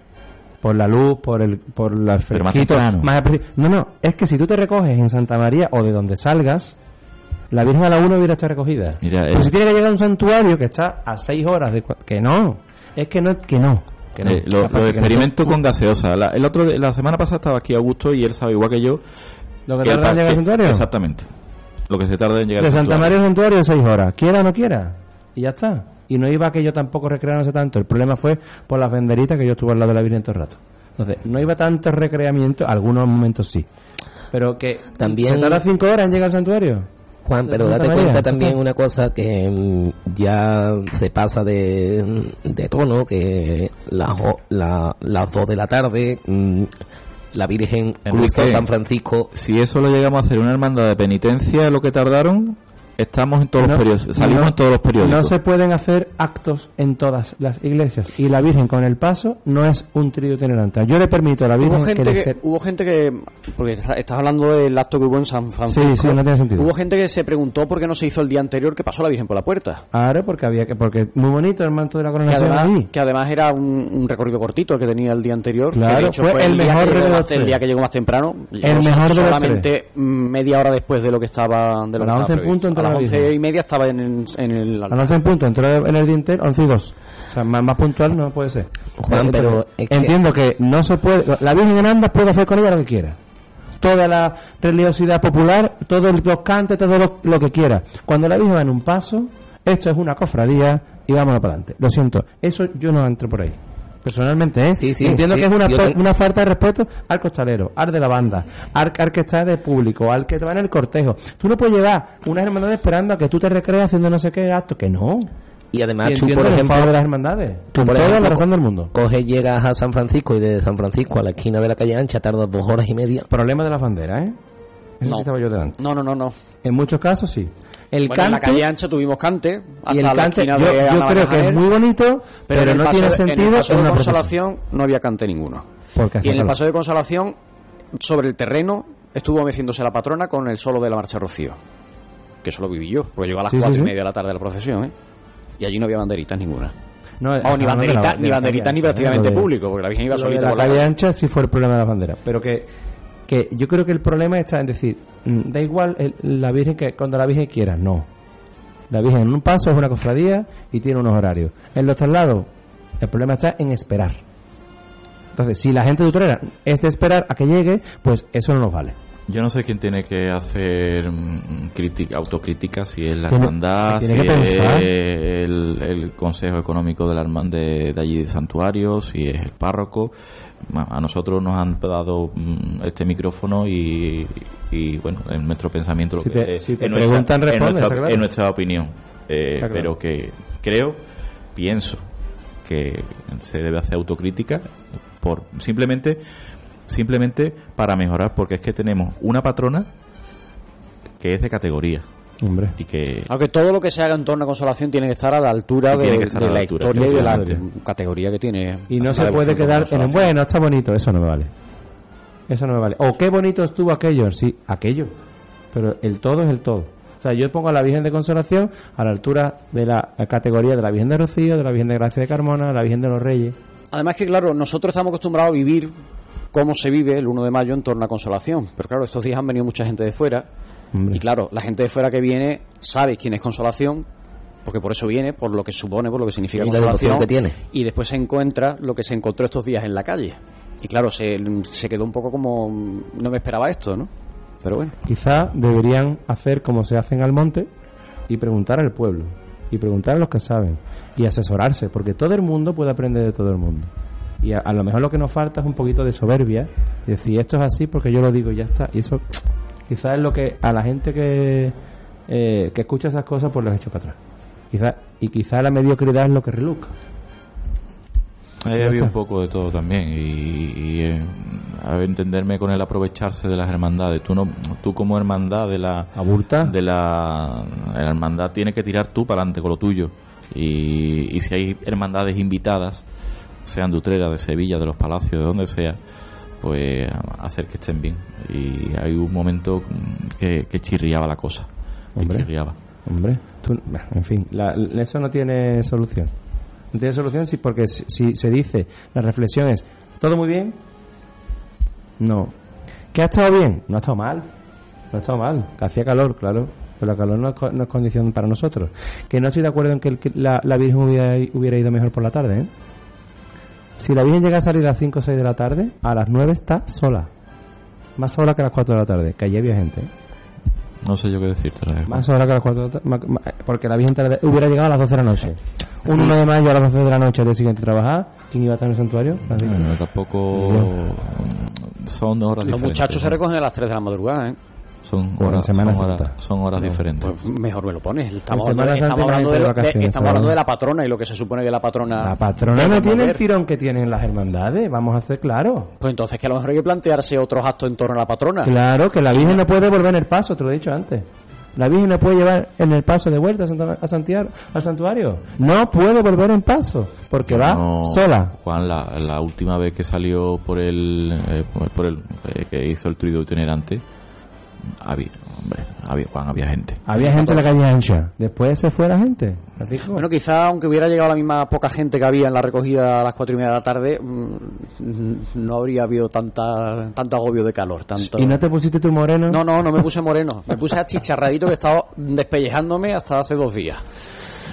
por la luz, por el, por la Pero más más No, no, es que si tú te recoges en Santa María o de donde salgas, la Virgen a la una hubiera estado recogida. Mira, Pero eh, si tiene que llegar a un santuario que está a seis horas de que no, es que no, que no. Que no. Eh, lo, no. experimento con gaseosa. La, el otro, de- la semana pasada estaba aquí Augusto y él sabe igual que yo. ¿Lo que tarda en llegar al santuario? Exactamente. Lo que se tarda en llegar de al Santa santuario. María al santuario seis horas, quiera o no quiera, y ya está. Y no iba que yo tampoco recreándose tanto. El problema fue por las venderitas que yo estuve al lado de la Virgen todo el rato. Entonces, no iba tanto recreamiento, algunos momentos sí. Pero que También- se tarda cinco horas en llegar al santuario. Juan, pero date María, cuenta también una cosa que mm, ya se pasa de, de tono, que las la, las dos de la tarde, mm, la Virgen cruzó Enrique, San Francisco. Si eso lo llegamos a hacer una hermandad de penitencia, lo que tardaron, estamos en todos No, los periodos, salimos no, en todos los periódicos. No se pueden hacer actos en todas las iglesias. Y la Virgen con el paso no es un trío itinerante. Yo le permito a la Virgen Hubo gente, que, que, se- hubo gente que, porque está- estás hablando del acto que hubo en San Francisco. Sí, sí, no tiene sentido. Hubo gente que se preguntó por qué no se hizo el día anterior que pasó la Virgen por la puerta. Claro, porque había que, porque muy bonito el manto de la Que coronación además, ahí. que además era un, un recorrido cortito el que tenía el día anterior. que Claro, de hecho fue fue, el el, día mejor que de los más, el día que llegó más temprano. El Llegó mejor de solamente mm, media hora después de lo que estaba de lo A que estaba 11 en previsto. punto las la 11 Virgen. y media estaba en, el- en el A las 11 en punto, entró en el dintel 11 y 2. O sea, más, más puntual no puede ser. Juan, pero es que- Entiendo que no se puede... La Virgen en Andas puede hacer con ella lo que quiera. Toda la religiosidad popular, todos los cantes, todo lo, lo que quiera. Cuando la Virgen va en un paso, esto es una cofradía y vámonos para adelante. Lo siento, eso yo no entro por ahí. Personalmente, ¿eh? Sí, sí, Entiendo sí. que es una, una falta de respeto al costalero, al de la banda, al, al que está de público, al que te va en el cortejo. Tú no puedes llevar unas hermandades esperando a que tú te recrees haciendo no sé qué acto, que no. Y además, Y tú, por ejemplo, de las hermandades. tú, por toda la ejemplo, razón del mundo. coges, llegas a San Francisco y de San Francisco a la esquina de la calle Ancha tardas dos horas y media. Problema de las banderas, ¿eh? Eso No. sí estaba yo delante. No, no, no, no. En muchos casos sí. El Bueno, en la cante, calle ancha tuvimos cante hasta y el cante, yo, de yo Ana creo que es muy bonito, pero, en no paso tiene sentido En el paso en de consolación no había cante ninguno. Porque Y en el paso de consolación, sobre el terreno, estuvo meciéndose la patrona con el solo de la marcha Rocío. Que eso lo viví yo, porque llegó a las Sí, cuatro sí. y media de la tarde de la procesión, ¿eh? Y allí no había banderitas ninguna. No, Vamos, ni banderitas, de ni calle ni ¿eh? prácticamente público, porque la Virgen iba solita la por la calle calle. ancha sí fue el problema de las banderas, pero que, que yo creo que el problema está en decir, mm, da igual el- la Virgen que cuando la Virgen quiera, no. La Virgen en un paso es una cofradía y tiene unos horarios. En los traslados, el problema está en esperar. Entonces, si la gente de Utrera es de esperar a que llegue, pues eso no nos vale. Yo no sé quién tiene que hacer mm, crítica, autocrítica, si es la hermandad, si es el, el Consejo Económico de la hermandad de, de allí de Santuario, si es el párroco. A nosotros nos han dado mm, este micrófono y, y, bueno, en nuestro pensamiento lo Si que te- es- si te en nuestra- preguntan, en responde, nuestra, está claro. en nuestra opinión. Eh, claro. Pero que creo, pienso que se debe hacer autocrítica por simplemente simplemente para mejorar porque es que tenemos una patrona que es de categoría Hombre. y que Aunque todo lo que se haga en torno a consolación tiene que estar a la altura de, tiene que estar de a la la altura, historia y de la categoría que tiene. Y no se puede quedar en el bueno, está bonito, eso no me vale. Eso no me vale. O qué bonito estuvo aquello, sí, aquello. Pero el todo es el todo. O sea, yo pongo a la Virgen de Consolación a la altura de la categoría de la Virgen de Rocío, de la Virgen de Gracia de Carmona, de la Virgen de los Reyes. Además que, claro, nosotros estamos acostumbrados a vivir cómo se vive el 1 de mayo en torno a consolación. Pero claro, estos días han venido mucha gente de fuera. Y claro, la gente de fuera que viene sabe quién es consolación, porque por eso viene, por lo que supone, por lo que significa Y la consolación. que tiene. Y después se encuentra lo que se encontró estos días en la calle. Y claro, se, se quedó un poco como. No me esperaba esto, ¿no? Pero bueno. Quizá deberían hacer como se hace en Almonte y preguntar al pueblo. Y preguntar a los que saben. Y asesorarse, porque todo el mundo puede aprender de todo el mundo. Y a, a lo mejor lo que nos falta es un poquito de soberbia. Y decir, esto es así porque yo lo digo y ya está. Y eso quizás es lo que a la gente que, eh, que escucha esas cosas pues los echo para atrás. Quizá, y quizá la mediocridad es lo que reluca. Ahí había un poco de todo también y, y, eh, a ver, entenderme con el aprovecharse de las hermandades. Tú no, tú como hermandad de la de la, la hermandad tienes que tirar tú para adelante con lo tuyo y, y si hay hermandades invitadas, sean de Utrera, de Sevilla, de los Palacios, de donde sea, pues hacer que estén bien. Y hay un momento que, que chirriaba la cosa, que Hombre. chirriaba. Hombre, tú- en fin, la- eso no tiene solución. No tiene solución si, porque si, si se dice, la reflexión es, ¿todo muy bien? No. ¿Que ha estado bien? No ha estado mal. No ha estado mal. Que hacía calor, claro. Pero la calor no es, no es condición para nosotros. Que no estoy de acuerdo en que, el- que la, la Virgen hubiera, hubiera ido mejor por la tarde, ¿eh? Si la Virgen llega a salir a las 5 o 6 de la tarde, a las 9 está sola. Más sola que a las 4 de la tarde, que allí había gente. ¿eh? No sé yo qué decirte. verdad. Más ahora que a las 4 de la tarde, porque la Virgen tarde- hubiera llegado a las 12 de la noche. Un Sí. 1 de mayo a las 12 de la noche al día siguiente trabajar. ¿Quién iba a estar en el santuario? Bueno, tampoco son horas Los diferentes. muchachos se recogen a las 3 de la madrugada, ¿eh? Son Bueno, horas, Semana son horas, Santa. son horas No, diferentes. pues mejor me lo pones. Estamos hablando, de, la patrona y lo que se supone que la patrona. La patrona no tiene el tirón que tienen las hermandades, vamos a hacer claro. Pues entonces que a lo mejor hay que plantearse otros actos en torno a la patrona. Claro, que la Virgen no puede volver en el paso, te lo he dicho antes. La Virgen no puede llevar en el paso de vuelta a, Santiago, al santuario. No puede volver en paso, porque va No, sola. Juan, la, la última vez que salió por el, eh, por por el eh, que hizo el truido itinerante, había, hombre, había, Juan, había gente. Había gente en la calle ancha. Después se fue la gente. Bueno, quizá aunque hubiera llegado la misma poca gente que había en la recogida a las cuatro y media de la tarde, mm, no habría habido tanta tanto agobio de calor. Tanto... ¿Y no te pusiste tu moreno? No, no, no me puse moreno. Me puse achicharradito que estaba despellejándome hasta hace dos días.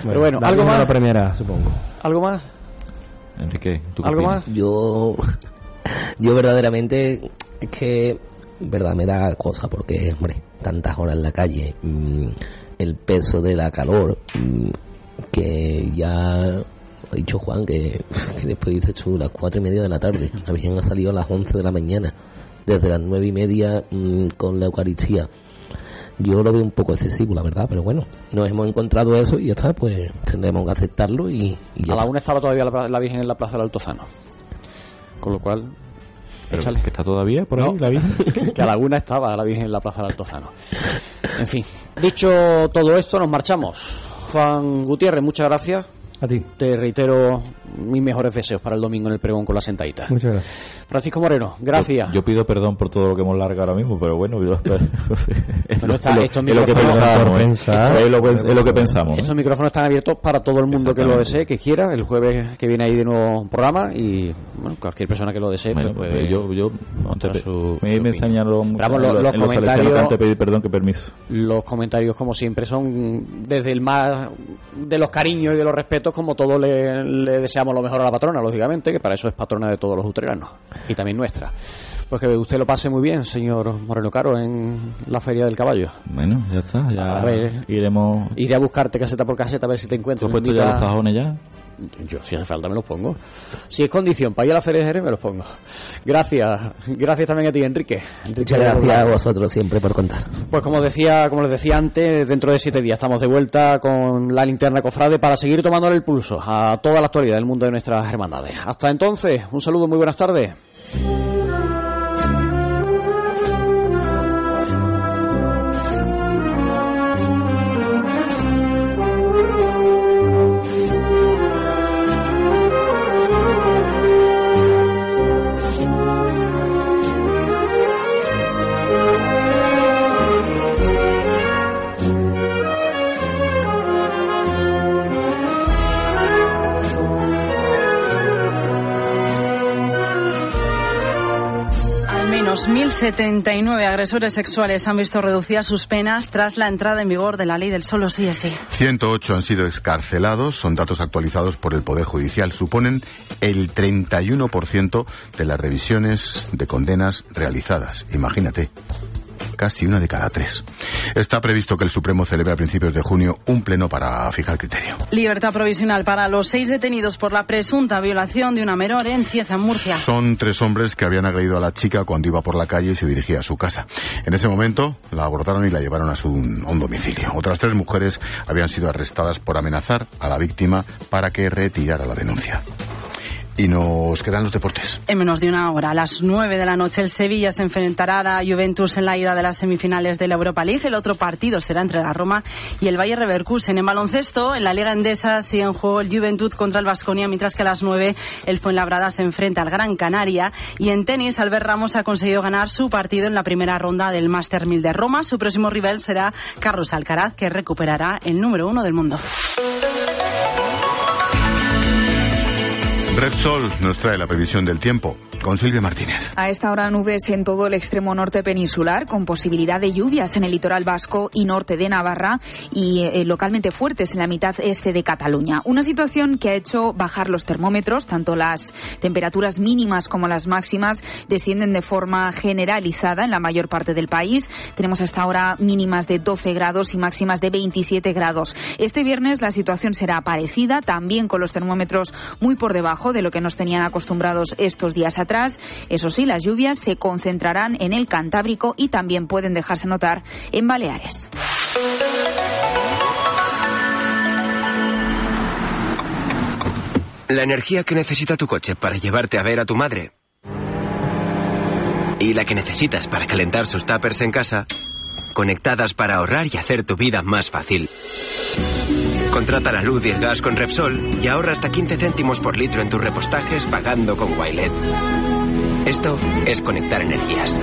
Pero bueno, ¿algo más? la premiará, supongo. ¿Algo más? Enrique, ¿tú qué ¿Algo opinas? más? Yo, yo verdaderamente es que, verdad, me da cosa porque, hombre, tantas horas en la calle, mm, el peso de la calor, mm, que ya ha dicho Juan que, que después dices tú las cuatro y media de la tarde, la Virgen ha salido a las once de la mañana, desde las nueve y media mm, con la Eucaristía. Yo lo veo un poco excesivo, la verdad, pero bueno, nos hemos encontrado eso y ya está, pues tendremos que aceptarlo y, y ya A la una estaba todavía la, la Virgen en la Plaza del Altozano. Con lo cual, Pero échale. ¿Que está todavía por ahí No, la Virgen? que a la una estaba la Virgen en la Plaza del Altozano. En fin, dicho todo esto, nos marchamos. Juan Gutiérrez, muchas gracias. A ti. Te reitero mis mejores deseos para el domingo en el pregón con la sentadita. Muchas gracias. Francisco Moreno, gracias. Yo, yo pido perdón por todo lo que hemos largado ahora mismo, pero bueno, yo- es, Pero está- es lo- estos es lo que pensamos. ¿eh? pensar. Es lo, que- es lo que pensamos. ¿eh? Estos micrófonos están abiertos para todo el mundo que lo desee, que quiera. El jueves que viene ahí de nuevo un programa y bueno, cualquier persona que lo desee Bueno, pues, pues puede yo, yo su- me, su me Vamos, los en comentarios- antes pedir perdón que permiso. Los comentarios, como siempre, son desde el más de los cariños y de los respetos, como todos le, le deseamos lo mejor a la patrona, lógicamente, que para eso es patrona de todos los utreranos y también nuestra. Pues que usted lo pase muy bien, señor Moreno Caro, en la Feria del Caballo. Bueno, ya está, ya A ver. iremos. Iré a buscarte caseta por caseta a ver si te encuentro. ¿Tú has puesto ya los tajones ya? Yo, si hace falta, me los pongo. Si es condición para ir a la Feria de Jerez, me los pongo. Gracias. Gracias también a ti, Enrique. Enrique Muchas gracias a vosotros siempre por contar. Pues como decía, como les decía antes, dentro de siete días estamos de vuelta con la linterna cofrade para seguir tomándole el pulso a toda la actualidad del mundo de nuestras hermandades. Hasta entonces, un saludo, muy buenas tardes. Al menos 1.079 agresores sexuales han visto reducidas sus penas tras la entrada en vigor de la ley del solo sí es sí. 108 han sido excarcelados, son datos actualizados por el Poder Judicial, suponen el 31% de las revisiones de condenas realizadas. Imagínate, casi una de cada tres. Está previsto que el Supremo celebre a principios de junio un pleno para fijar criterio. Libertad provisional para los seis detenidos por la presunta violación de una menor en Cieza, Murcia. Son tres hombres que habían agredido a la chica cuando iba por la calle y se dirigía a su casa. En ese momento la abordaron y la llevaron a, su, a un domicilio. Otras tres mujeres habían sido arrestadas por amenazar a la víctima para que retirara la denuncia. Y nos quedan los deportes. En menos de una hora, a las 9 de la noche, el Sevilla se enfrentará a Juventus en la ida de las semifinales de la Europa League. El otro partido será entre la Roma y el Bayer Leverkusen. En baloncesto, en la Liga Endesa sigue en juego el Juventud contra el Vasconia, mientras que a las 9 el Fuenlabrada se enfrenta al Gran Canaria. Y en tenis, Albert Ramos ha conseguido ganar su partido en la primera ronda del Master 1000 de Roma. Su próximo rival será Carlos Alcaraz, que recuperará el número uno del mundo. Repsol nos trae la previsión del tiempo con Silvia Martínez. A esta hora nubes en todo el extremo norte peninsular, con posibilidad de lluvias en el litoral vasco y norte de Navarra y eh, localmente fuertes en la mitad este de Cataluña. Una situación que ha hecho bajar los termómetros, tanto las temperaturas mínimas como las máximas descienden de forma generalizada en la mayor parte del país. Tenemos hasta ahora mínimas de 12 grados y máximas de 27 grados. Este viernes la situación será parecida, también con los termómetros muy por debajo de lo que nos tenían acostumbrados estos días atrás eso sí, las lluvias se concentrarán en el Cantábrico y también pueden dejarse notar en Baleares. La energía que necesita tu coche para llevarte a ver a tu madre y la que necesitas para calentar sus tuppers en casa, conectadas para ahorrar y hacer tu vida más fácil. Contrata la luz y el gas con Repsol y ahorra hasta 15 céntimos por litro en tus repostajes pagando con Wilet. Esto es conectar energías.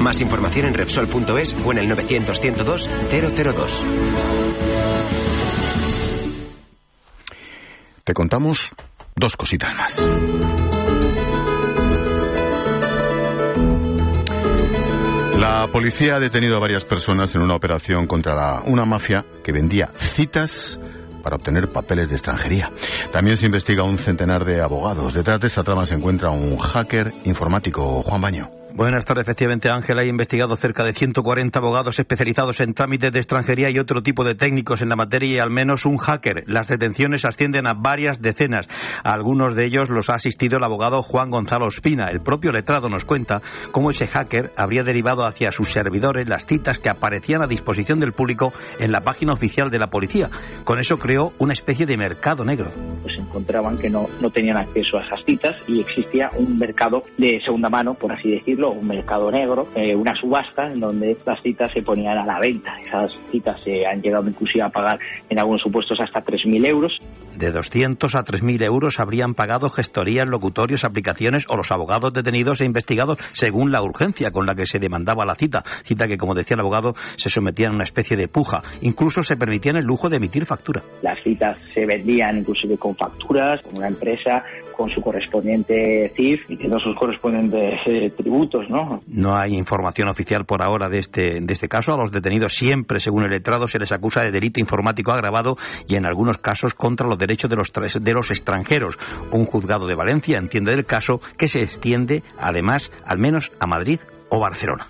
Más información en Repsol.es o en el 900 102 002. Te contamos dos cositas más. La policía ha detenido a varias personas en una operación contra una mafia que vendía citas para obtener papeles de extranjería. También se investiga un centenar de abogados. Detrás de esta trama se encuentra un hacker informático, Juan Baño. Buenas tardes, efectivamente, Ángel. Ha investigado cerca de 140 abogados especializados en trámites de extranjería y otro tipo de técnicos en la materia y al menos un hacker. Las detenciones ascienden a varias decenas. A algunos de ellos los ha asistido el abogado Juan Gonzalo Espina. El propio letrado nos cuenta cómo ese hacker habría derivado hacia sus servidores las citas que aparecían a disposición del público en la página oficial de la policía. Con eso creó una especie de mercado negro. pues encontraban que no, no tenían acceso a esas citas y existía un mercado de segunda mano, por así decirlo, un mercado negro, eh, una subasta en donde las citas se ponían a la venta. Esas citas se han llegado inclusive a pagar en algunos supuestos hasta 3.000 euros. De 200 a 3.000 euros habrían pagado gestorías, locutorios, aplicaciones o los abogados detenidos e investigados según la urgencia con la que se demandaba la cita. Cita que, como decía el abogado, se sometía a una especie de puja. Incluso se permitían el lujo de emitir factura. Las citas se vendían inclusive con facturas, con una empresa, con su correspondiente CIF y tiene sus correspondientes eh, tributos, ¿no? No hay información oficial por ahora de este, de este caso. A los detenidos siempre, según el letrado, se les acusa de delito informático agravado y en algunos casos contra los derechos de los, de los extranjeros. Un juzgado de Valencia entiende del caso que se extiende además al menos a Madrid o Barcelona.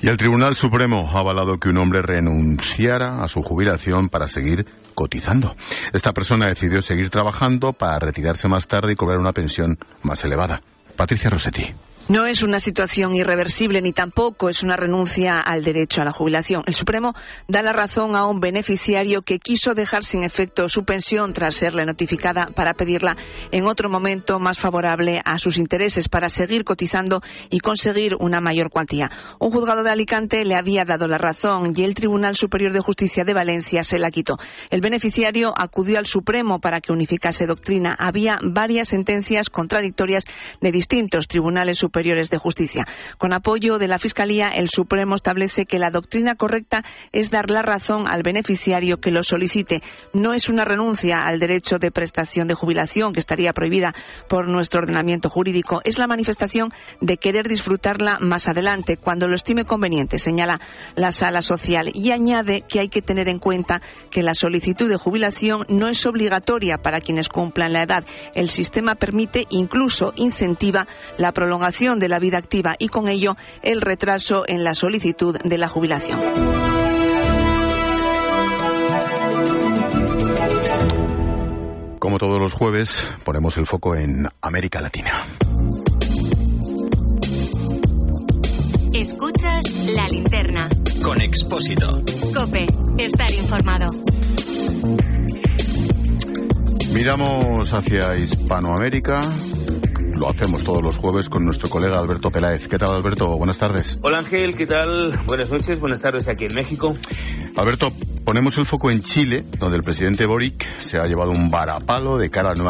Y el Tribunal Supremo ha avalado que un hombre renunciara a su jubilación para seguir cotizando. Esta persona decidió seguir trabajando para retirarse más tarde y cobrar una pensión más elevada. Patricia Rossetti. No es una situación irreversible ni tampoco es una renuncia al derecho a la jubilación. El Supremo da la razón a un beneficiario que quiso dejar sin efecto su pensión tras serle notificada para pedirla en otro momento más favorable a sus intereses para seguir cotizando y conseguir una mayor cuantía. Un juzgado de Alicante le había dado la razón y el Tribunal Superior de Justicia de Valencia se la quitó. El beneficiario acudió al Supremo para que unificase doctrina. Había varias sentencias contradictorias de distintos tribunales superiores de justicia. Con apoyo de la Fiscalía, el Supremo establece que la doctrina correcta es dar la razón al beneficiario que lo solicite. No es una renuncia al derecho de prestación de jubilación, que estaría prohibida por nuestro ordenamiento jurídico. Es la manifestación de querer disfrutarla más adelante, cuando lo estime conveniente, señala la sala social. Y añade que hay que tener en cuenta que la solicitud de jubilación no es obligatoria para quienes cumplan la edad. El sistema permite, incluso incentiva, la prolongación de la vida activa y con ello el retraso en la solicitud de la jubilación. Como todos los jueves, ponemos el foco en América Latina. Escuchas la linterna. Con Expósito. Cope, estar informado. Miramos hacia Hispanoamérica lo hacemos todos los jueves con nuestro colega Alberto Peláez. ¿Qué tal, Alberto? Buenas tardes. Hola Ángel, ¿qué tal? Buenas noches, buenas tardes aquí en México. Alberto, ponemos el foco en Chile, donde el presidente Boric se ha llevado un varapalo de cara a nueva